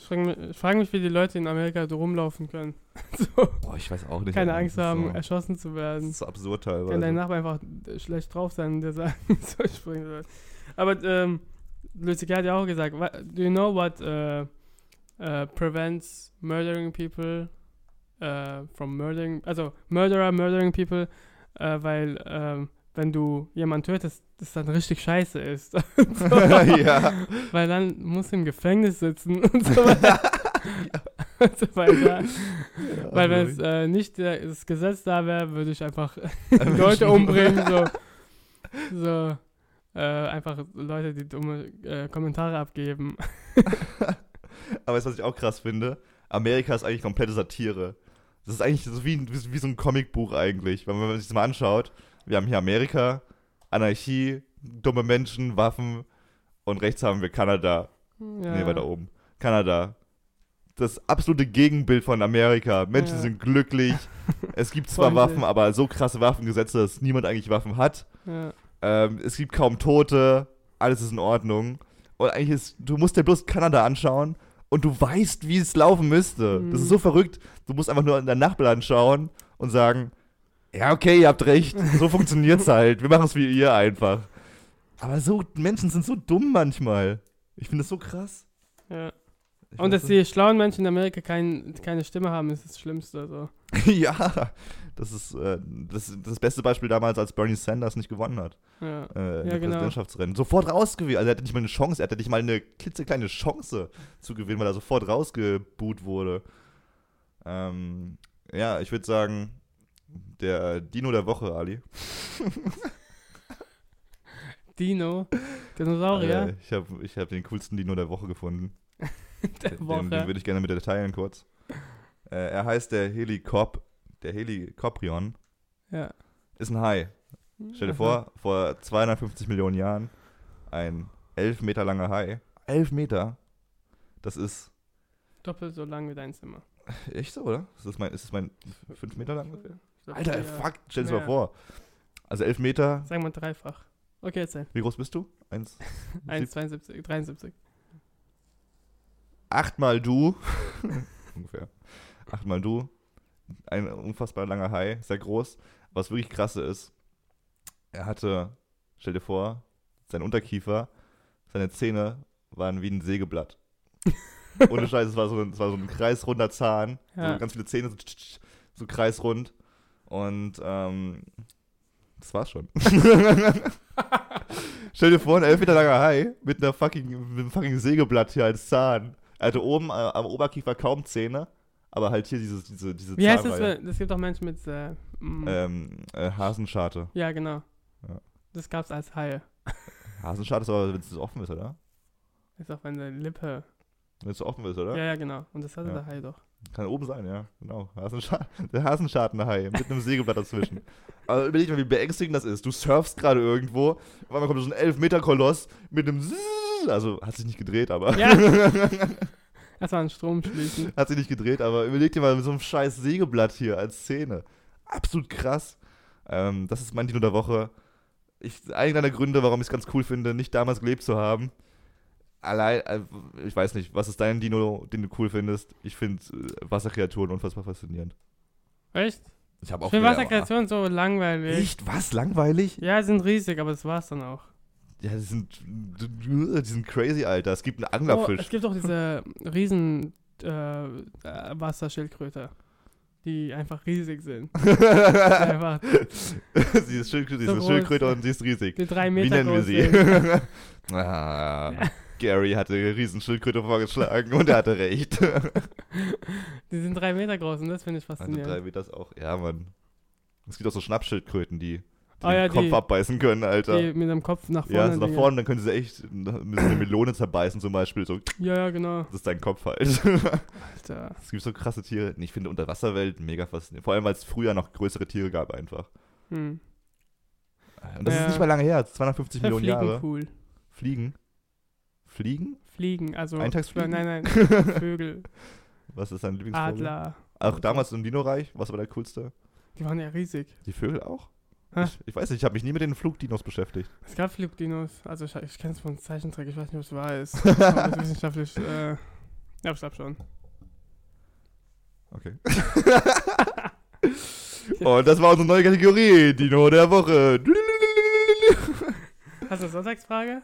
Ich frage mich, ich frag mich, wie die Leute in Amerika so rumlaufen können. so, Boah, ich weiß auch nicht. keine. Angst Das haben, So, erschossen zu das werden. ist so absurd Kann dein teilweise. Nachbar einfach schlecht drauf sein und der sagt, so ich springen soll. Aber ähm, Lucica hat ja auch gesagt, do you know what uh, uh, prevents murdering people uh, from murdering, also Murderer murdering people, weil ähm, wenn du jemanden tötest, das dann richtig scheiße ist. So. ja. Weil dann musst du im Gefängnis sitzen und so weiter. und so weiter. Weil wenn es äh, nicht der, das Gesetz da wäre, würde ich einfach Leute umbringen, so, so äh, einfach Leute, die dumme äh, Kommentare abgeben. Aber du, was ich auch krass finde? Amerika ist eigentlich komplette Satire. Das ist eigentlich so wie, wie, wie so ein Comicbuch eigentlich. Weil wenn man sich das mal anschaut, wir haben hier Amerika, Anarchie, dumme Menschen, Waffen und rechts haben wir Kanada. Ja. Nee, weiter oben. Kanada. Das absolute Gegenbild von Amerika. Menschen Ja. sind glücklich. es gibt zwar. Waffen, aber so krasse Waffengesetze, dass niemand eigentlich Waffen hat. Ja. Ähm, es gibt kaum Tote. Alles ist in Ordnung. Und eigentlich ist, du musst dir bloß Kanada anschauen und du weißt, wie es laufen müsste. Das ist Mhm. so verrückt. Du musst einfach nur in dein Nachbarland schauen und sagen, ja, okay, ihr habt recht. So funktioniert's halt. Wir machen es wie ihr einfach. Aber so, Menschen sind so dumm manchmal. Ich finde das so krass. Ja. Ich Und dass die schlauen Menschen in Amerika kein, keine Stimme haben, ist das Schlimmste. So. ja, das ist äh, das, das beste Beispiel damals, als Bernie Sanders nicht gewonnen hat. Ja. Äh, Ja, im genau. Präsidentschaftsrennen. Sofort rausgewählt. Also er hatte nicht mal eine Chance, er hatte nicht mal eine klitzekleine Chance zu gewinnen, weil er sofort rausgebuht wurde. Ähm, ja, ich würde sagen, der Dino der Woche, Ali. Dino, Dinosaurier Äh, ich habe ich hab den coolsten Dino der Woche gefunden. der Den, den Woche. würde ich gerne mit dir teilen kurz. Äh, er heißt der Helikop, der Helikoprion. ja. Ist ein Hai. Stell dir vor, vor 250 Millionen Jahren ein elf Meter langer Hai. Elf Meter. Das ist Doppelt so lang wie dein Zimmer. Echt so, oder? Ist das mein, ist das mein 5 Meter lang ungefähr? Alter, fuck, stell dir das mal vor. Also 11 Meter. Sag mal dreifach. Okay, erzähl. Wie groß bist du? Eins. 1,72, 73. Achtmal du. ungefähr. Achtmal du. Ein unfassbar langer Hai, sehr groß. Was wirklich krasse ist, er hatte, stell dir vor, sein Unterkiefer, seine Zähne waren wie ein Sägeblatt. Ohne Scheiß, es war so ein, es war so ein kreisrunder Zahn, Ja. so ganz viele Zähne, so, so kreisrund. Und ähm, das war's schon. Stell dir vor, ein elf Meter langer Hai mit einer fucking, mit einem fucking Sägeblatt hier als Zahn. Er hatte oben äh, am Oberkiefer kaum Zähne, aber halt hier dieses, diese, diese Wie heißt das? Wenn- Das gibt auch Menschen mit. Äh, mm, Ähm, äh, Hasenscharte. ja, genau. ja. Das gab's als Haie. Hasenscharte ist aber, wenn es offen ist, oder? Ist auf eine Lippe. Wenn es offen ist, oder? Ja, ja, genau. Und das hatte Ja. der Hai doch. Kann oben sein, ja. Genau. Der Hasenschartenhai mit einem Sägeblatt dazwischen. Aber überleg mal, wie beängstigend das ist. Du surfst gerade irgendwo, auf einmal kommt so ein 11-Meter-Koloss mit einem Zzzz, also hat sich nicht gedreht, aber Ja. Erstmal einen Strom schließen. hat sich nicht gedreht, aber überleg dir mal mit so einem scheiß Sägeblatt hier als Szene. Absolut krass. Ähm, das ist mein Dino der Woche. Ich, einer der Gründe, warum ich es ganz cool finde, nicht damals gelebt zu haben. Allein, äh, ich weiß nicht, was ist dein Dino, den du cool findest? Ich finde äh, Wasserkreaturen unfassbar faszinierend. Echt? Ich habe Ich finde Wasserkreaturen so langweilig. Echt? Was? Langweilig? Ja, sind riesig, aber das war's dann auch. Ja, die sind, die sind crazy, Alter. Es gibt einen Oh, Anglerfisch. es gibt auch diese riesen äh, äh, Wasserschildkröte, die einfach riesig sind. einfach sie ist Schildkröte, sie So ist eine. Schildkröte und sie ist riesig. die drei Wie Meter nennen wir sie? ah, Gary hatte eine Riesenschildkröte vorgeschlagen und er hatte recht. Die sind drei Meter groß und das finde ich Also drei faszinierend. Meter ist auch, ja, Mann. Es gibt auch so Schnappschildkröten, die, die Ah, ja, den Kopf die- abbeißen können, Alter. Die mit dem Kopf nach vorne. ja, so nach vorne, dann können sie echt eine Melone zerbeißen zum Beispiel. So, Ja, ja, genau. das ist dein Kopf halt. Alter. Es gibt so krasse Tiere. Ich finde Unterwasserwelt mega faszinierend. Vor allem, weil es früher noch größere Tiere gab einfach. Hm. Und das Ja. ist nicht mal lange her, 250 Ich find Millionen Fliegen Jahre. cool. Fliegen? Fliegen? Fliegen, also. Eintagsfliegen? Nein, nein. Vögel, Was ist dein Lieblingsvogel? Adler. Auch damals im Dino-Reich, was war der coolste? Die waren ja riesig. Die Vögel auch? Ich, ich weiß nicht, ich habe mich nie mit den Flugdinos beschäftigt. Es gab Flugdinos. Also, ich, ich kenne es von Zeichentrick. Ich weiß nicht, ob es wahr ist. Wissenschaftlich. Äh, ja, ich glaube schon. Okay. Und das war unsere neue Kategorie, Dino der Woche. Hast du eine Sonntagsfrage?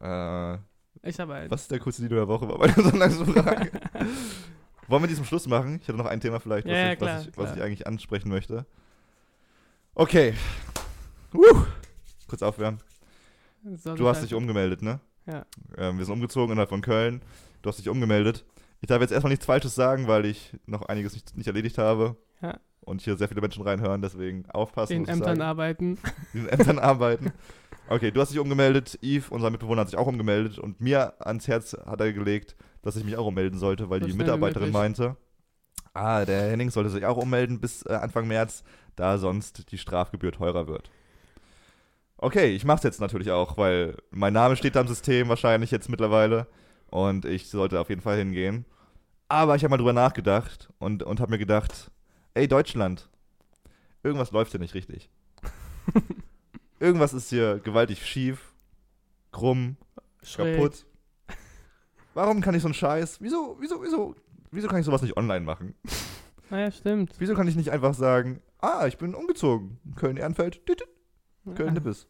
äh, Ich habe einen. was ist der coolste Dino der Woche? War meine Sonntagsfrage. Wollen wir die zum Schluss machen? Ich hätte noch ein Thema vielleicht, was, Ja, ja, ich, klar, was, ich, was ich eigentlich ansprechen möchte. Okay. Uh. Kurz aufwärmen. Du hast dich umgemeldet, ne? Ja. Ähm, wir sind umgezogen innerhalb von Köln. Du hast dich umgemeldet. Ich darf jetzt erstmal nichts Falsches sagen, weil ich noch einiges nicht, nicht erledigt habe. Ja. Und hier sehr viele Menschen reinhören, deswegen aufpassen. in Ämtern sagen. arbeiten. in den Ämtern arbeiten. Okay, du hast dich umgemeldet. Yves, unser Mitbewohner, hat sich auch umgemeldet. Und mir ans Herz hat er gelegt, dass ich mich auch ummelden sollte, weil So die Mitarbeiterin meinte, ah, der Henning sollte sich auch ummelden bis äh, Anfang März, da sonst die Strafgebühr teurer wird. Okay, ich mach's jetzt natürlich auch, weil mein Name steht da im System wahrscheinlich jetzt mittlerweile und ich sollte auf jeden Fall hingehen. Aber ich habe mal drüber nachgedacht und, und habe mir gedacht, ey Deutschland, irgendwas läuft hier nicht richtig. irgendwas ist hier gewaltig schief, krumm, Schräg. kaputt. Warum kann ich so einen Scheiß, wieso, wieso, wieso, wieso kann ich sowas nicht online machen? Naja, stimmt. Wieso kann ich nicht einfach sagen, ah, ich bin umgezogen, Köln-Ehrenfeld, Köln-Nippes.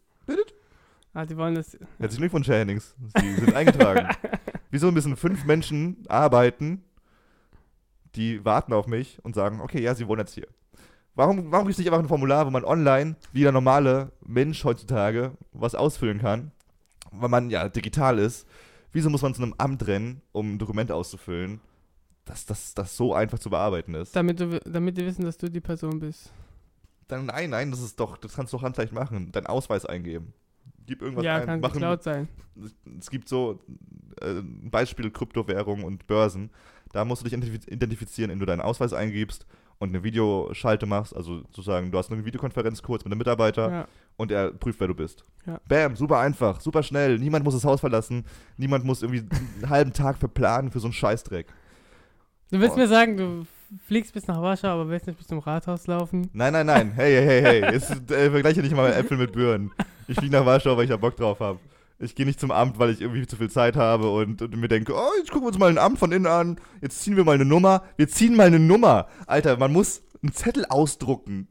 Ah, die wollen das. Herzlichen Glückwunsch, Herr Hennings. Sie sind eingetragen. Wieso müssen fünf Menschen arbeiten, die warten auf mich und sagen, okay, ja, sie wohnen jetzt hier. Warum, warum gibt es nicht einfach ein Formular, wo man online, wie der normale Mensch heutzutage, was ausfüllen kann, weil man ja digital ist? Wieso muss man zu einem Amt rennen, um ein Dokument auszufüllen, dass das, das so einfach zu bearbeiten ist? Damit, du, damit die wissen, dass du die Person bist. Dann, nein, nein, das ist doch, das kannst du doch handleicht machen. Deinen Ausweis eingeben. Gib irgendwas ja, ein. kann Mach ein- geklaut sein. es gibt so äh, ein Beispiel Kryptowährung und Börsen. Da musst du dich identif- identifizieren, indem du deinen Ausweis eingibst und eine Videoschalte machst. Also sozusagen, du hast eine Videokonferenz kurz mit einem Mitarbeiter Ja. und er prüft, wer du bist. Ja. Bam, super einfach, super schnell. Niemand muss das Haus verlassen. Niemand muss irgendwie einen halben Tag verplanen für so einen Scheißdreck. Du willst Oh. mir sagen, du fliegst bis nach Warschau, aber willst nicht bis zum Rathaus laufen? Nein, nein, nein. Hey, hey, hey, hey. Jetzt äh, vergleiche nicht mal Äpfel mit Birnen. Ich fliege nach Warschau, weil ich da Bock drauf habe. Ich gehe nicht zum Amt, weil ich irgendwie zu viel Zeit habe und, und mir denke, oh, jetzt gucken wir uns mal ein Amt von innen an. Jetzt ziehen wir mal eine Nummer. Wir ziehen mal eine Nummer. Alter, man muss einen Zettel ausdrucken.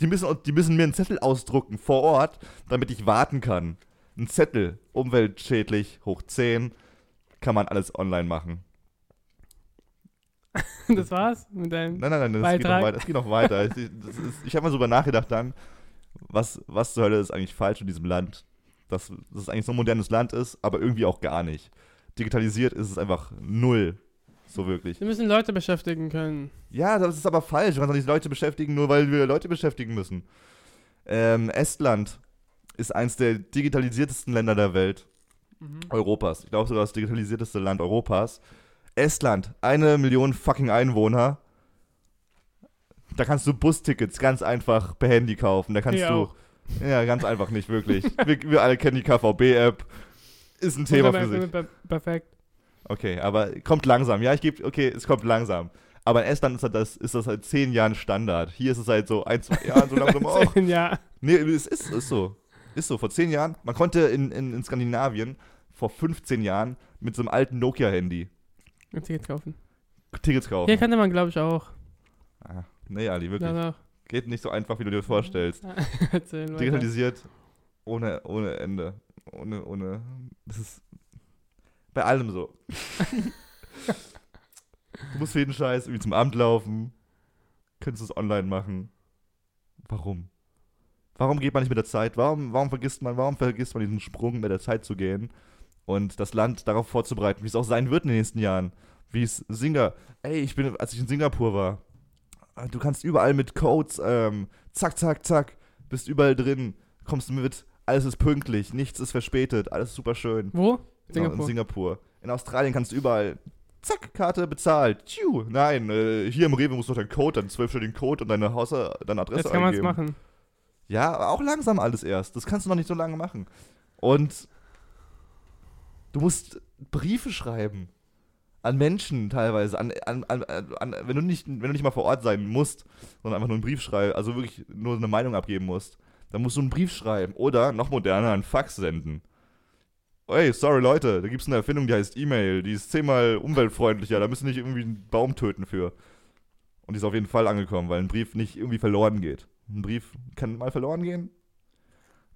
Die müssen, die müssen mir einen Zettel ausdrucken vor Ort, damit ich warten kann. Ein Zettel, umweltschädlich, hoch 10, kann man alles online machen. Das war's mit deinem. Nein, nein, nein, das geht noch weiter. Das geht noch weiter. ich ich habe mal so drüber nachgedacht dann, was, was zur Hölle ist eigentlich falsch in diesem Land. Dass, dass es eigentlich so ein modernes Land ist, aber irgendwie auch gar nicht. Digitalisiert ist es einfach null. So wirklich. Wir müssen Leute beschäftigen können. Ja, das ist aber falsch. Kannst doch nicht Leute beschäftigen, nur weil wir Leute beschäftigen müssen. Ähm, Estland ist eins der digitalisiertesten Länder der Welt. Mhm. Europas. Ich glaube sogar das digitalisierteste Land Europas. Estland, eine Million fucking Einwohner. Da kannst du Bustickets ganz einfach per Handy kaufen. Da kannst Hier du. Ja, ganz einfach nicht, wirklich. wir, wir alle kennen die KVB-App. Ist ein Thema für sich. Per- Perfekt. Okay, aber kommt langsam. Ja, ich gebe, okay, es kommt langsam. Aber in Estland ist das, ist das seit zehn Jahren Standard. Hier ist es halt so ein, zwei Jahren so langsam auch. ja. Nee, es ist, ist so. Ist so. Vor zehn Jahren, man konnte in, in, in Skandinavien vor 15 Jahren mit so einem alten Nokia-Handy Ein Ticket kaufen. Tickets kaufen. Hier kannte man, glaube ich, auch. ah, nee, Ali, wirklich. Danach. Geht nicht so einfach, wie du dir das vorstellst. Digitalisiert ohne, ohne Ende. Ohne, ohne. Das ist bei allem so. du musst für jeden Scheiß irgendwie zum Amt laufen. Könntest du es online machen. Warum? Warum geht man nicht mit der Zeit? Warum, warum vergisst man, warum vergisst man diesen Sprung mit der Zeit zu gehen und das Land darauf vorzubereiten, wie es auch sein wird in den nächsten Jahren? Wie es Singer, ey, ich bin, als ich in Singapur war, du kannst überall mit Codes, ähm, zack, zack, zack, bist überall drin, kommst mit, alles ist pünktlich, nichts ist verspätet, alles ist super schön. Wo? Genau, in Singapur. Singapur. In Australien kannst du überall, zack, Karte bezahlt. Tschiu. Nein, äh, hier im Rewe musst du noch deinen Code, deinen zwölfstelligen Code und deine, Haus deine Adresse Jetzt kann man es machen. Ja, aber auch langsam alles erst. Das kannst du noch nicht so lange machen. Und du musst Briefe schreiben. An Menschen teilweise. An, an, an, an, wenn, du nicht, wenn du nicht mal vor Ort sein musst, sondern einfach nur einen Brief schreiben, also wirklich nur eine Meinung abgeben musst, dann musst du einen Brief schreiben. Oder, noch moderner, einen Fax senden. Ey, sorry Leute, da gibt es eine Erfindung, die heißt E-Mail. Die ist zehnmal umweltfreundlicher. Da müssen nicht irgendwie einen Baum töten für. Und die ist auf jeden Fall angekommen, weil ein Brief nicht irgendwie verloren geht. Ein Brief kann mal verloren gehen.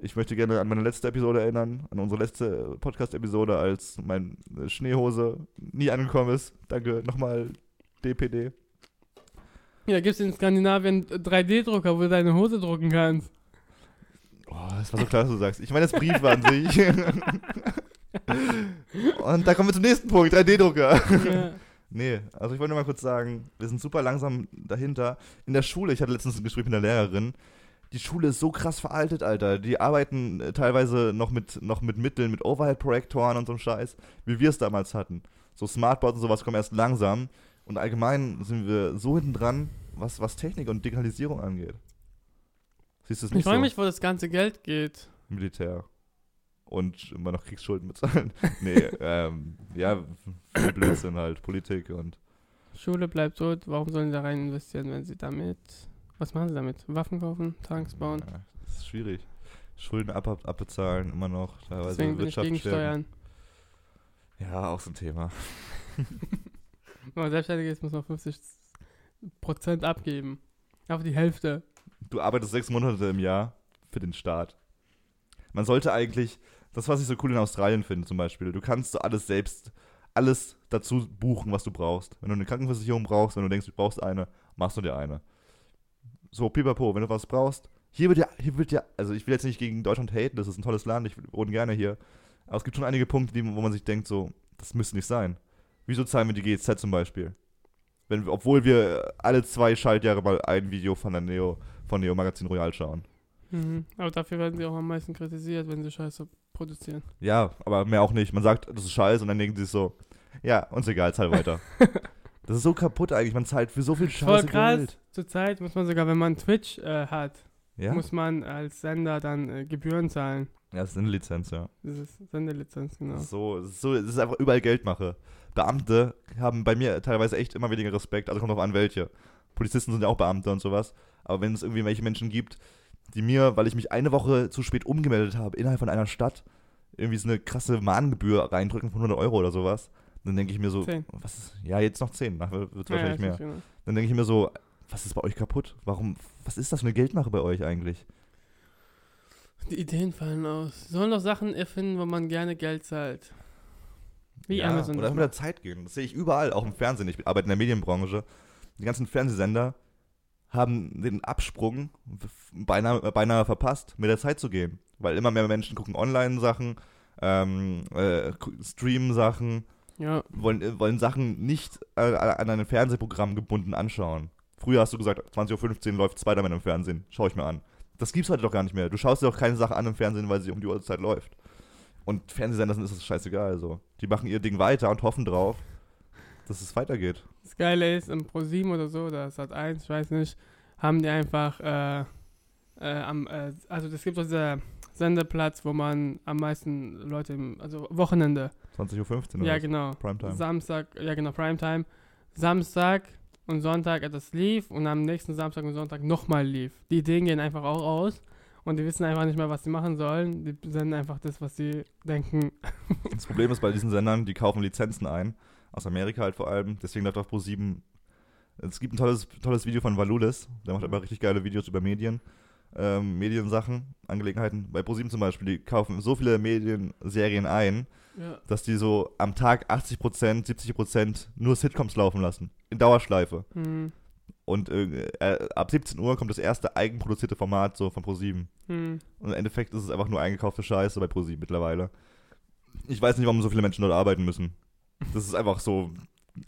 Ich möchte gerne an meine letzte Episode erinnern, an unsere letzte Podcast-Episode, als meine Schneehose nie angekommen ist. Danke nochmal, DPD. Ja, gibt es in Skandinavien 3D-Drucker, wo du deine Hose drucken kannst. Oh, das war so klar, dass du sagst. Ich meine das Brief an sich. Und da kommen wir zum nächsten Punkt, 3D-Drucker. ja. Nee, also ich wollte nur mal kurz sagen, wir sind super langsam dahinter. In der Schule, ich hatte letztens ein Gespräch mit einer Lehrerin, die Schule ist so krass veraltet, Alter. Die arbeiten äh, teilweise noch mit, noch mit Mitteln, mit Overhead-Projektoren und so einem Scheiß, wie wir es damals hatten. So Smartboards und sowas kommen erst langsam. Und allgemein sind wir so hinten dran, was, was Technik und Digitalisierung angeht. Siehst du es Ich nicht frage so? mich, wo das ganze Geld geht. Militär. Und immer noch Kriegsschulden bezahlen. nee, ähm, ja, viel Blödsinn halt, Politik und Schule bleibt tot, warum sollen sie da rein investieren, wenn sie damit. Was machen sie damit? Waffen kaufen, Tanks bauen? Ja, das ist schwierig. Schulden ab, ab, abbezahlen, immer noch. Teilweise Deswegen Wirtschaft gegen stärken. Steuern. Ja, auch so ein Thema. Wenn man selbstständig ist, muss man 50% abgeben. Auf die Hälfte. Du arbeitest sechs Monate im Jahr für den Staat. Man sollte eigentlich, das was ich so cool in Australien finde zum Beispiel, du kannst so alles selbst, alles dazu buchen, was du brauchst. Wenn du eine Krankenversicherung brauchst, wenn du denkst, du brauchst eine, machst du dir eine. So, pipapo, wenn du was brauchst. Hier wird ja, hier wird ja, also ich will jetzt nicht gegen Deutschland haten, das ist ein tolles Land, ich wohne gerne hier. Aber es gibt schon einige Punkte, die, wo man sich denkt, so, das müsste nicht sein. Wieso zahlen wir die GEZ zum Beispiel? Wenn, wir- obwohl wir alle zwei Schaltjahre mal ein Video von der Neo, von Neo Magazin Royal schauen. Mhm. Aber dafür werden sie auch am meisten kritisiert, wenn sie Scheiße produzieren. Ja, aber mehr auch nicht. Man sagt, das ist scheiße und dann denken sie sich so, ja, uns egal, zahl weiter. das ist so kaputt eigentlich, man zahlt für so viel Voll Scheiße krass. Geld. Zurzeit muss man sogar, wenn man Twitch äh, hat, Ja? muss man als Sender dann äh, Gebühren zahlen. Ja, das ist eine Lizenz, ja. Das ist Sendelizenz, genau. So, so, das ist einfach überall Geldmache. Beamte haben bei mir teilweise echt immer weniger Respekt, also kommt drauf an, welche. Polizisten sind ja auch Beamte und sowas. Aber wenn es irgendwie welche Menschen gibt, die mir, weil ich mich eine Woche zu spät umgemeldet habe, innerhalb von einer Stadt, irgendwie so eine krasse Mahngebühr reindrücken von 100 Euro oder sowas, dann denke ich mir so, Zehn. was ist, ja, jetzt noch 10, nachher wird es Ja, wahrscheinlich ja, mehr. Dann denke ich mir so, was ist bei euch kaputt? Warum, was ist das für eine Geldmache bei euch eigentlich? Die Ideen fallen aus. Sollen doch Sachen erfinden, wo man gerne Geld zahlt. Wie ja, Amazon. Oder mit der. Zeit gehen. Das sehe ich überall, auch im Fernsehen. Ich arbeite in der Medienbranche. Die ganzen Fernsehsender haben den Absprung beinahe, beinahe verpasst, mit der Zeit zu gehen. Weil immer mehr Menschen gucken Online-Sachen, ähm, äh, streamen Sachen, Ja, wollen, äh, wollen Sachen nicht äh, an ein Fernsehprogramm gebunden anschauen. Früher hast du gesagt, 20.15 Uhr läuft Spider-Man im Fernsehen. Schau ich mir an. Das gibt's heute doch gar nicht mehr. Du schaust dir doch keine Sache an im Fernsehen, weil sie um die Uhrzeit läuft. Und Fernsehsendern ist das scheißegal. So. Die machen ihr Ding weiter und hoffen drauf, dass es weitergeht. das Geile ist, im Pro7 oder so, oder Sat 1, ich weiß nicht, haben die einfach, äh, äh, am, äh, also es gibt so dieser Sendeplatz, wo man am meisten Leute, im, also Wochenende, 20.15 Uhr. ja genau, Primetime. Samstag, ja genau, Primetime, Samstag und Sonntag etwas lief und am nächsten Samstag und Sonntag nochmal lief. Die Ideen gehen einfach auch aus und die wissen einfach nicht mehr, was sie machen sollen. Die senden einfach das, was sie denken. Das Problem ist bei diesen Sendern, die kaufen Lizenzen ein. Aus Amerika halt vor allem. Deswegen läuft auf Pro7. Es gibt ein tolles, tolles Video von Valulis. Der macht immer richtig geile Videos über Medien. Ähm, Mediensachen, Angelegenheiten. Bei Pro7 zum Beispiel, die kaufen so viele Medienserien ein, Ja. dass die so am Tag 80%, 70% nur Sitcoms laufen lassen. In Dauerschleife. Hm. Und äh, äh, ab 17 Uhr kommt das erste eigenproduzierte Format so von Pro7. Hm. Und im Endeffekt ist es einfach nur eingekaufte Scheiße bei ProSieben mittlerweile. Ich weiß nicht, warum so viele Menschen dort arbeiten müssen. Das ist einfach so,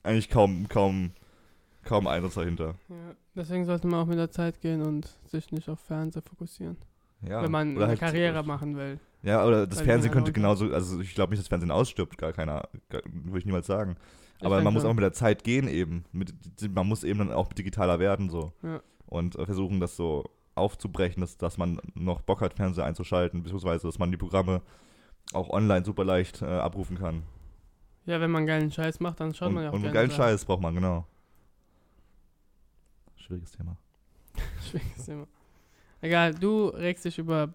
eigentlich kaum, kaum, kaum Einsatz dahinter. Ja. Deswegen sollte man auch mit der Zeit gehen und sich nicht auf Fernsehen fokussieren. Ja, wenn man eine halt- Karriere machen will. Ja, oder das Weil Fernsehen könnte genauso, also ich glaube nicht, dass das Fernsehen ausstirbt, gar keiner, würde ich niemals sagen. Aber man muss auch mit der Zeit gehen eben. Mit, man muss eben dann auch digitaler werden so. Ja. Und äh, versuchen, das so aufzubrechen, dass, dass man noch Bock hat, Fernseher einzuschalten, beziehungsweise dass man die Programme auch online super leicht äh, abrufen kann. Ja, wenn man geilen Scheiß macht, dann schaut und man ja auch und geilen. Scheiß braucht man, genau. Schwieriges Thema. Schwieriges Thema. Egal, du regst dich über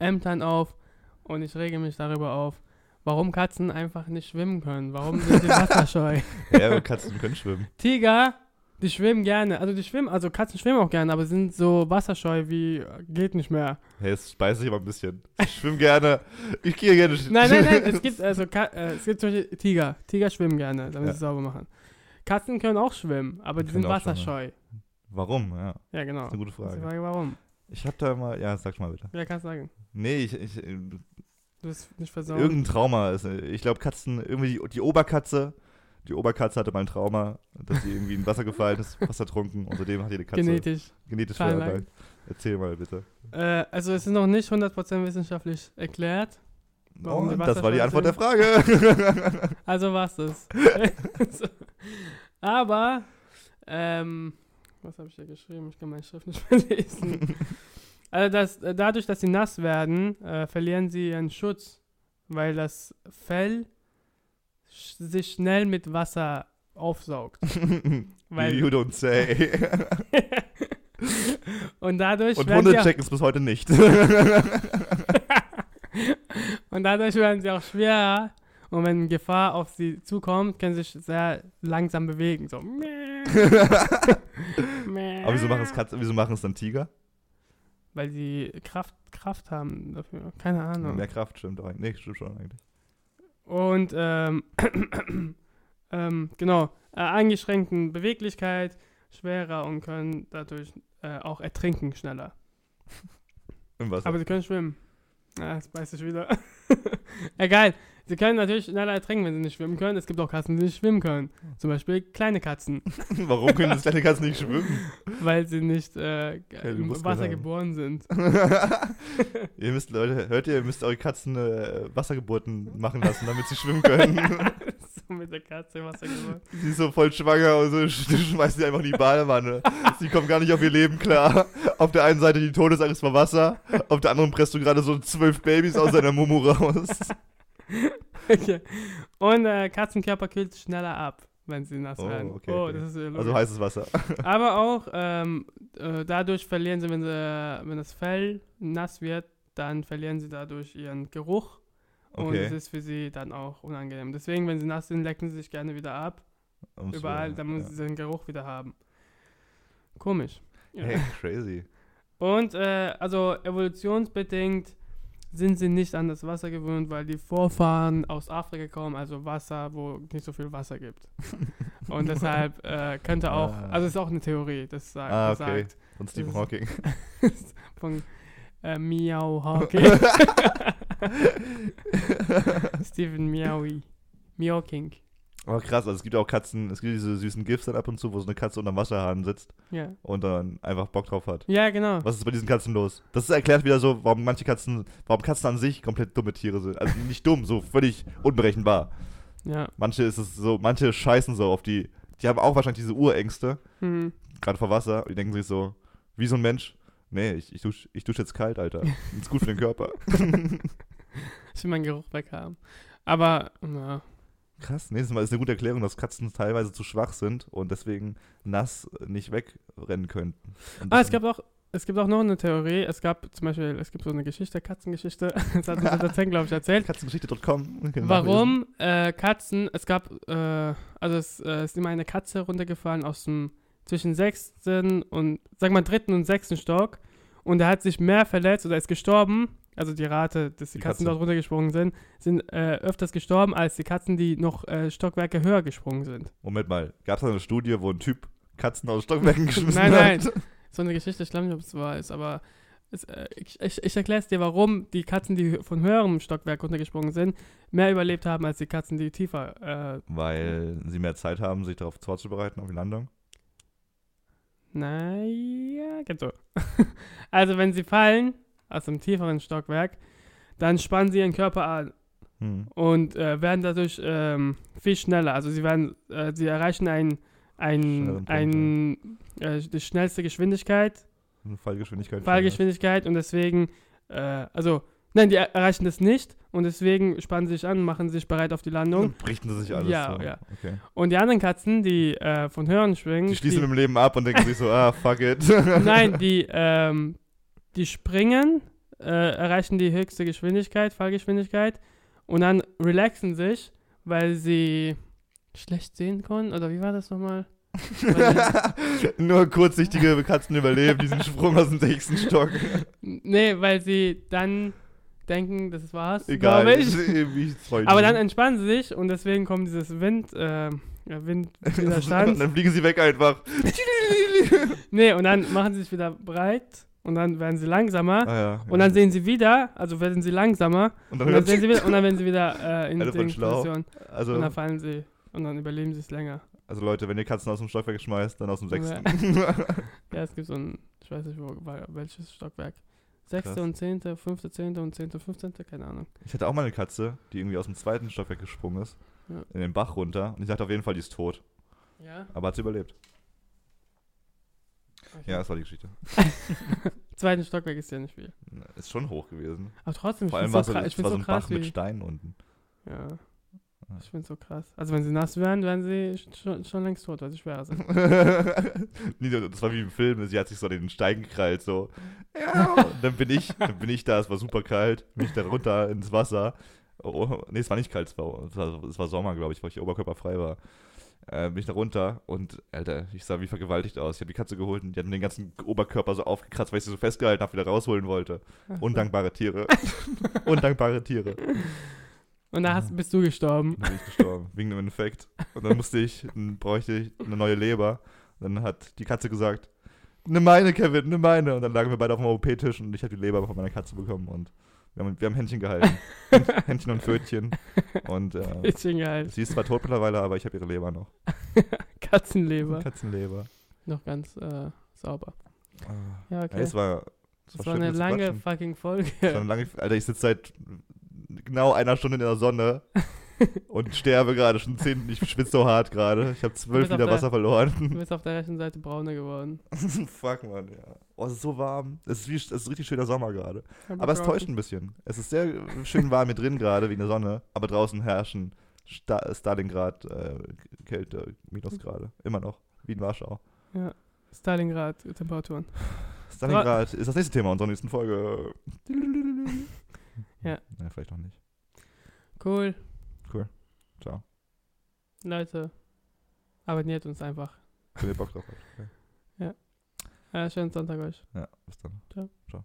Ämtern auf und ich rege mich darüber auf, warum Katzen einfach nicht schwimmen können. Warum sind sie wasserscheu? Ja, aber Katzen können schwimmen. Tiger, die schwimmen gerne. Also die schwimmen, also Katzen schwimmen auch gerne, aber sind so wasserscheu wie geht nicht mehr. Hey, jetzt speise ich aber ein bisschen. Ich schwimme gerne. Ich gehe gerne. sch- Nein, nein, nein, es gibt also Ka äh, es gibt zum Beispiel Tiger. Tiger schwimmen gerne, damit Ja. sie es sauber machen. Katzen können auch schwimmen, aber die Können sind auch schwimmen, wasserscheu. Warum? Ja, Ja, genau. das ist eine gute Das ist die Frage. Frage, warum? Ich hab da mal, ja, sag mal bitte. Ja, kannst du sagen. Nee, ich, ich, äh, Du bist nicht versaut. irgendein Trauma ist. äh, Ich glaube, Katzen, irgendwie die, die Oberkatze, die Oberkatze hatte mal ein Trauma, dass sie irgendwie in Wasser gefallen ist, Wasser trunken und seitdem hat jede Katze Genetisch. genetisch Veranlagt. Erzähl mal bitte. Äh, also es ist noch nicht 100% wissenschaftlich erklärt. Warum die Und das war die Antwort der Frage. Also war's das. So. Aber, ähm, was habe ich da geschrieben? Ich kann meine Schrift nicht mehr lesen. Also das, äh, dadurch, dass sie nass werden, äh, verlieren sie ihren Schutz, weil das Fell sch sich schnell mit Wasser aufsaugt. Weil- you don't say. Und dadurch Und werden Hunde checken es bis heute nicht. und dadurch werden sie auch schwerer. Und wenn Gefahr auf sie zukommt, können sie sich sehr langsam bewegen. So. Aber wieso machen es Katzen, wieso machen es dann Tiger? Weil sie Kraft, Kraft haben dafür. Keine Ahnung. Mehr Kraft stimmt auch. Nee, stimmt schon eigentlich. Und ähm, ähm, genau, äh, eingeschränkten Beweglichkeit, schwerer und können dadurch äh, auch ertrinken schneller. Im Wasser. Aber sie können schwimmen. Ja, das beißt sich wieder. Egal. Sie können natürlich schneller ertrinken, wenn sie nicht schwimmen können. Es gibt auch Katzen, die nicht schwimmen können. Zum Beispiel kleine Katzen, Warum können kleine Katzen nicht schwimmen? weil sie nicht äh, im Wasser haben. geboren sind. ihr müsst, Leute, hört ihr, ihr müsst eure Katzen äh, Wassergeburten machen lassen, damit sie schwimmen können. so mit der Katze im Wasser geworden. Sie ist so voll schwanger und so schmeißt sie einfach in die Badewanne. sie kommt gar nicht auf ihr Leben klar. Auf der einen Seite die Todesangst vor Wasser, auf der anderen presst du gerade so zwölf Babys aus deiner Mumu raus. Okay. Und äh, Katzenkörper kühlt schneller ab, wenn sie nass Oh, werden. okay, oh, okay. das ist Also heißes Wasser. Aber auch ähm, äh, dadurch verlieren sie, wenn, sie, wenn das Fell nass wird, dann verlieren sie dadurch ihren Geruch. Und Okay. es ist für sie dann auch unangenehm. Deswegen, wenn sie nass sind, lecken sie sich gerne wieder ab. Um's Überall, damit ja. sie den Geruch wieder haben. Komisch. Ja. Hey, crazy. Und äh, also evolutionsbedingt sind sie nicht an das Wasser gewöhnt, weil die Vorfahren aus Afrika kommen, also Wasser, wo nicht so viel Wasser gibt. Und deshalb äh, könnte auch, Ah. also ist auch eine Theorie, das sagt, Ah, okay. sagt Von Stephen Hawking. von äh, Miau Hawking. Stephen Miaui. Miau King. Aber krass, also es gibt auch Katzen, es gibt diese süßen GIFs dann ab und zu, wo so eine Katze unterm Wasserhahn sitzt Ja. und dann einfach Bock drauf hat. Ja, genau. Was ist bei diesen Katzen los? Das erklärt wieder so, warum manche Katzen, warum Katzen an sich komplett dumme Tiere sind. Also nicht dumm, so völlig unberechenbar. Ja. Manche ist es so, manche scheißen so auf die, die haben auch wahrscheinlich diese Urängste, Mhm. gerade vor Wasser, und die denken sich so, wie so ein Mensch, nee, ich, ich dusche ich dusch jetzt kalt, Alter. ist gut für den Körper. Ich will meinen Geruch weghaben. Aber, ja. Krass, nächstes Mal ist eine gute Erklärung, dass Katzen teilweise zu schwach sind und deswegen nass nicht wegrennen könnten. Ah, es gab auch, es gibt auch noch eine Theorie. Es gab zum Beispiel, es gibt so eine Geschichte, Katzengeschichte. Das hat uns der Dozent, glaube ich, erzählt. Katzengeschichte.com. Warum äh, Katzen, es gab, äh, also es äh, ist immer eine Katze runtergefallen aus dem, zwischen sechsten und, sag mal, dritten und sechsten Stock. Und er hat sich mehr verletzt oder ist gestorben. Also die Rate, dass die, Die Katzen Katze. dort runtergesprungen sind, sind äh, öfters gestorben als die Katzen, die noch äh, Stockwerke höher gesprungen sind. Moment mal, gab es da eine Studie, wo ein Typ Katzen aus Stockwerken geschmissen Nein, nein. hat? So eine Geschichte, ich glaube nicht, ob es wahr ist, aber es, äh, ich, ich, ich erkläre es dir, warum die Katzen, die von höherem Stockwerk runtergesprungen sind, mehr überlebt haben als die Katzen, die tiefer. Äh, Weil sie mehr Zeit haben, sich darauf vorzubereiten, auf die Landung. Naja, geht so. also, wenn sie fallen aus einem tieferen Stockwerk, dann spannen sie ihren Körper an Hm. und äh, werden dadurch ähm, viel schneller. Also, sie werden, äh, sie erreichen ein, ein, ein, äh, die schnellste Geschwindigkeit Fallgeschwindigkeit. Fallgeschwindigkeit und deswegen, äh, also, nein, die er erreichen das nicht und deswegen spannen sie sich an, machen sich bereit auf die Landung. Und brichten sie sich alles. Ja, so. ja. Okay. Und die anderen Katzen, die äh, von Hören schwingen, Die schließen im Leben ab und denken sich so, ah, fuck it. nein, die, ähm, die springen, äh, erreichen die höchste Geschwindigkeit, Fallgeschwindigkeit und dann relaxen sich, weil sie schlecht sehen können, oder wie war das nochmal? Nur kurzsichtige Katzen überleben diesen Sprung aus dem sechsten Stock. nee, weil sie dann denken, das war's, Egal. ich. ich Aber dann entspannen sie sich und deswegen kommt dieses Wind, äh, ja, Und Windwiderstand. dann fliegen sie weg einfach. nee, und dann machen sie sich wieder breit und dann werden sie langsamer. Ah, ja, Und dann sehen sie wieder, also werden sie langsamer. und Und dann, sehen sie wieder, und dann werden sie wieder äh, in schlau. Position. also, Und dann fallen sie und dann überleben sie es länger. also Leute, wenn ihr Katzen aus dem Stockwerk schmeißt, dann aus dem sechsten. Ja, es gibt so ein, ich weiß nicht, wo, welches Stockwerk. Sechste und zehnte, fünfte, zehnte und zehnte, fünfzehnte, keine Ahnung. Ich hatte auch mal eine Katze, die irgendwie aus dem zweiten Stockwerk gesprungen ist, Ja. in den Bach runter. Und ich dachte auf jeden Fall, die ist tot. Ja? Aber hat sie überlebt. Ja, das war die Geschichte. Zweiten Stockwerk ist ja nicht viel. Ist schon hoch gewesen. Aber trotzdem, ich Vor allem finde war so, so, kra- ich es war so so ein krass, Bach mit Steinen unten. Ja. Ich finde so krass. Also wenn sie nass wären, wären sie schon, schon längst tot, weil sie schwerer sind. Nee, das war wie im Film, sie hat sich so an den Stein gekrallt, so. Ja. Und dann bin ich, dann bin ich da, es war super kalt, bin ich da runter ins Wasser. Oh, nee, es war nicht kalt, es war, es war, es war Sommer, glaube ich, weil ich oberkörperfrei war. Äh, bin ich da runter und, Alter, ich sah wie vergewaltigt aus. Ich habe die Katze geholt und die hat mir den ganzen Oberkörper so aufgekratzt, weil ich sie so festgehalten habe, wieder rausholen wollte. Undankbare Tiere. Undankbare Tiere. Und da hast, bist du gestorben. Dann bin ich gestorben, wegen einem Infekt. Und dann musste ich, dann bräuchte ich eine neue Leber. Dann hat die Katze gesagt, nimm meine, Kevin, nimm meine. Und dann lagen wir beide auf dem OP-Tisch und ich habe die Leber von meiner Katze bekommen und wir haben, wir haben Händchen gehalten. Händchen und Pfötchen. Und äh, Bisschen geil. sie ist zwar tot mittlerweile, aber ich habe ihre Leber noch. Katzenleber. Katzenleber. Noch ganz äh, sauber. Ah. Ja, Ja, okay. es war, es das war war eine lange fucking Folge. Lange, Alter, ich sitze seit genau einer Stunde in der Sonne und sterbe gerade schon 10. Ich schwitze so hart gerade. Ich habe 12 bist auf Liter Wasser Du verloren. bist auf der rechten Seite brauner geworden. Fuck, Mann, ja. Oh, es ist so warm. Es ist, wie, es ist richtig schöner Sommer gerade. Aber es täuscht ein bisschen. Es ist sehr schön warm hier drin gerade, wegen der Sonne. Aber draußen herrschen Sta Stalingrad, äh, Kälte, Minusgrade. Immer noch. Wie in Warschau. Ja. Stalingrad, Temperaturen. Stalingrad ist das nächste Thema unserer nächsten Folge. Ja. Ja, vielleicht noch nicht. Cool. Ciao. Leute, abonniert uns einfach. Wenn ihr Bock drauf habt. Okay. Äh, schönen Sonntag euch. Ja, bis dann. Ciao. Ciao.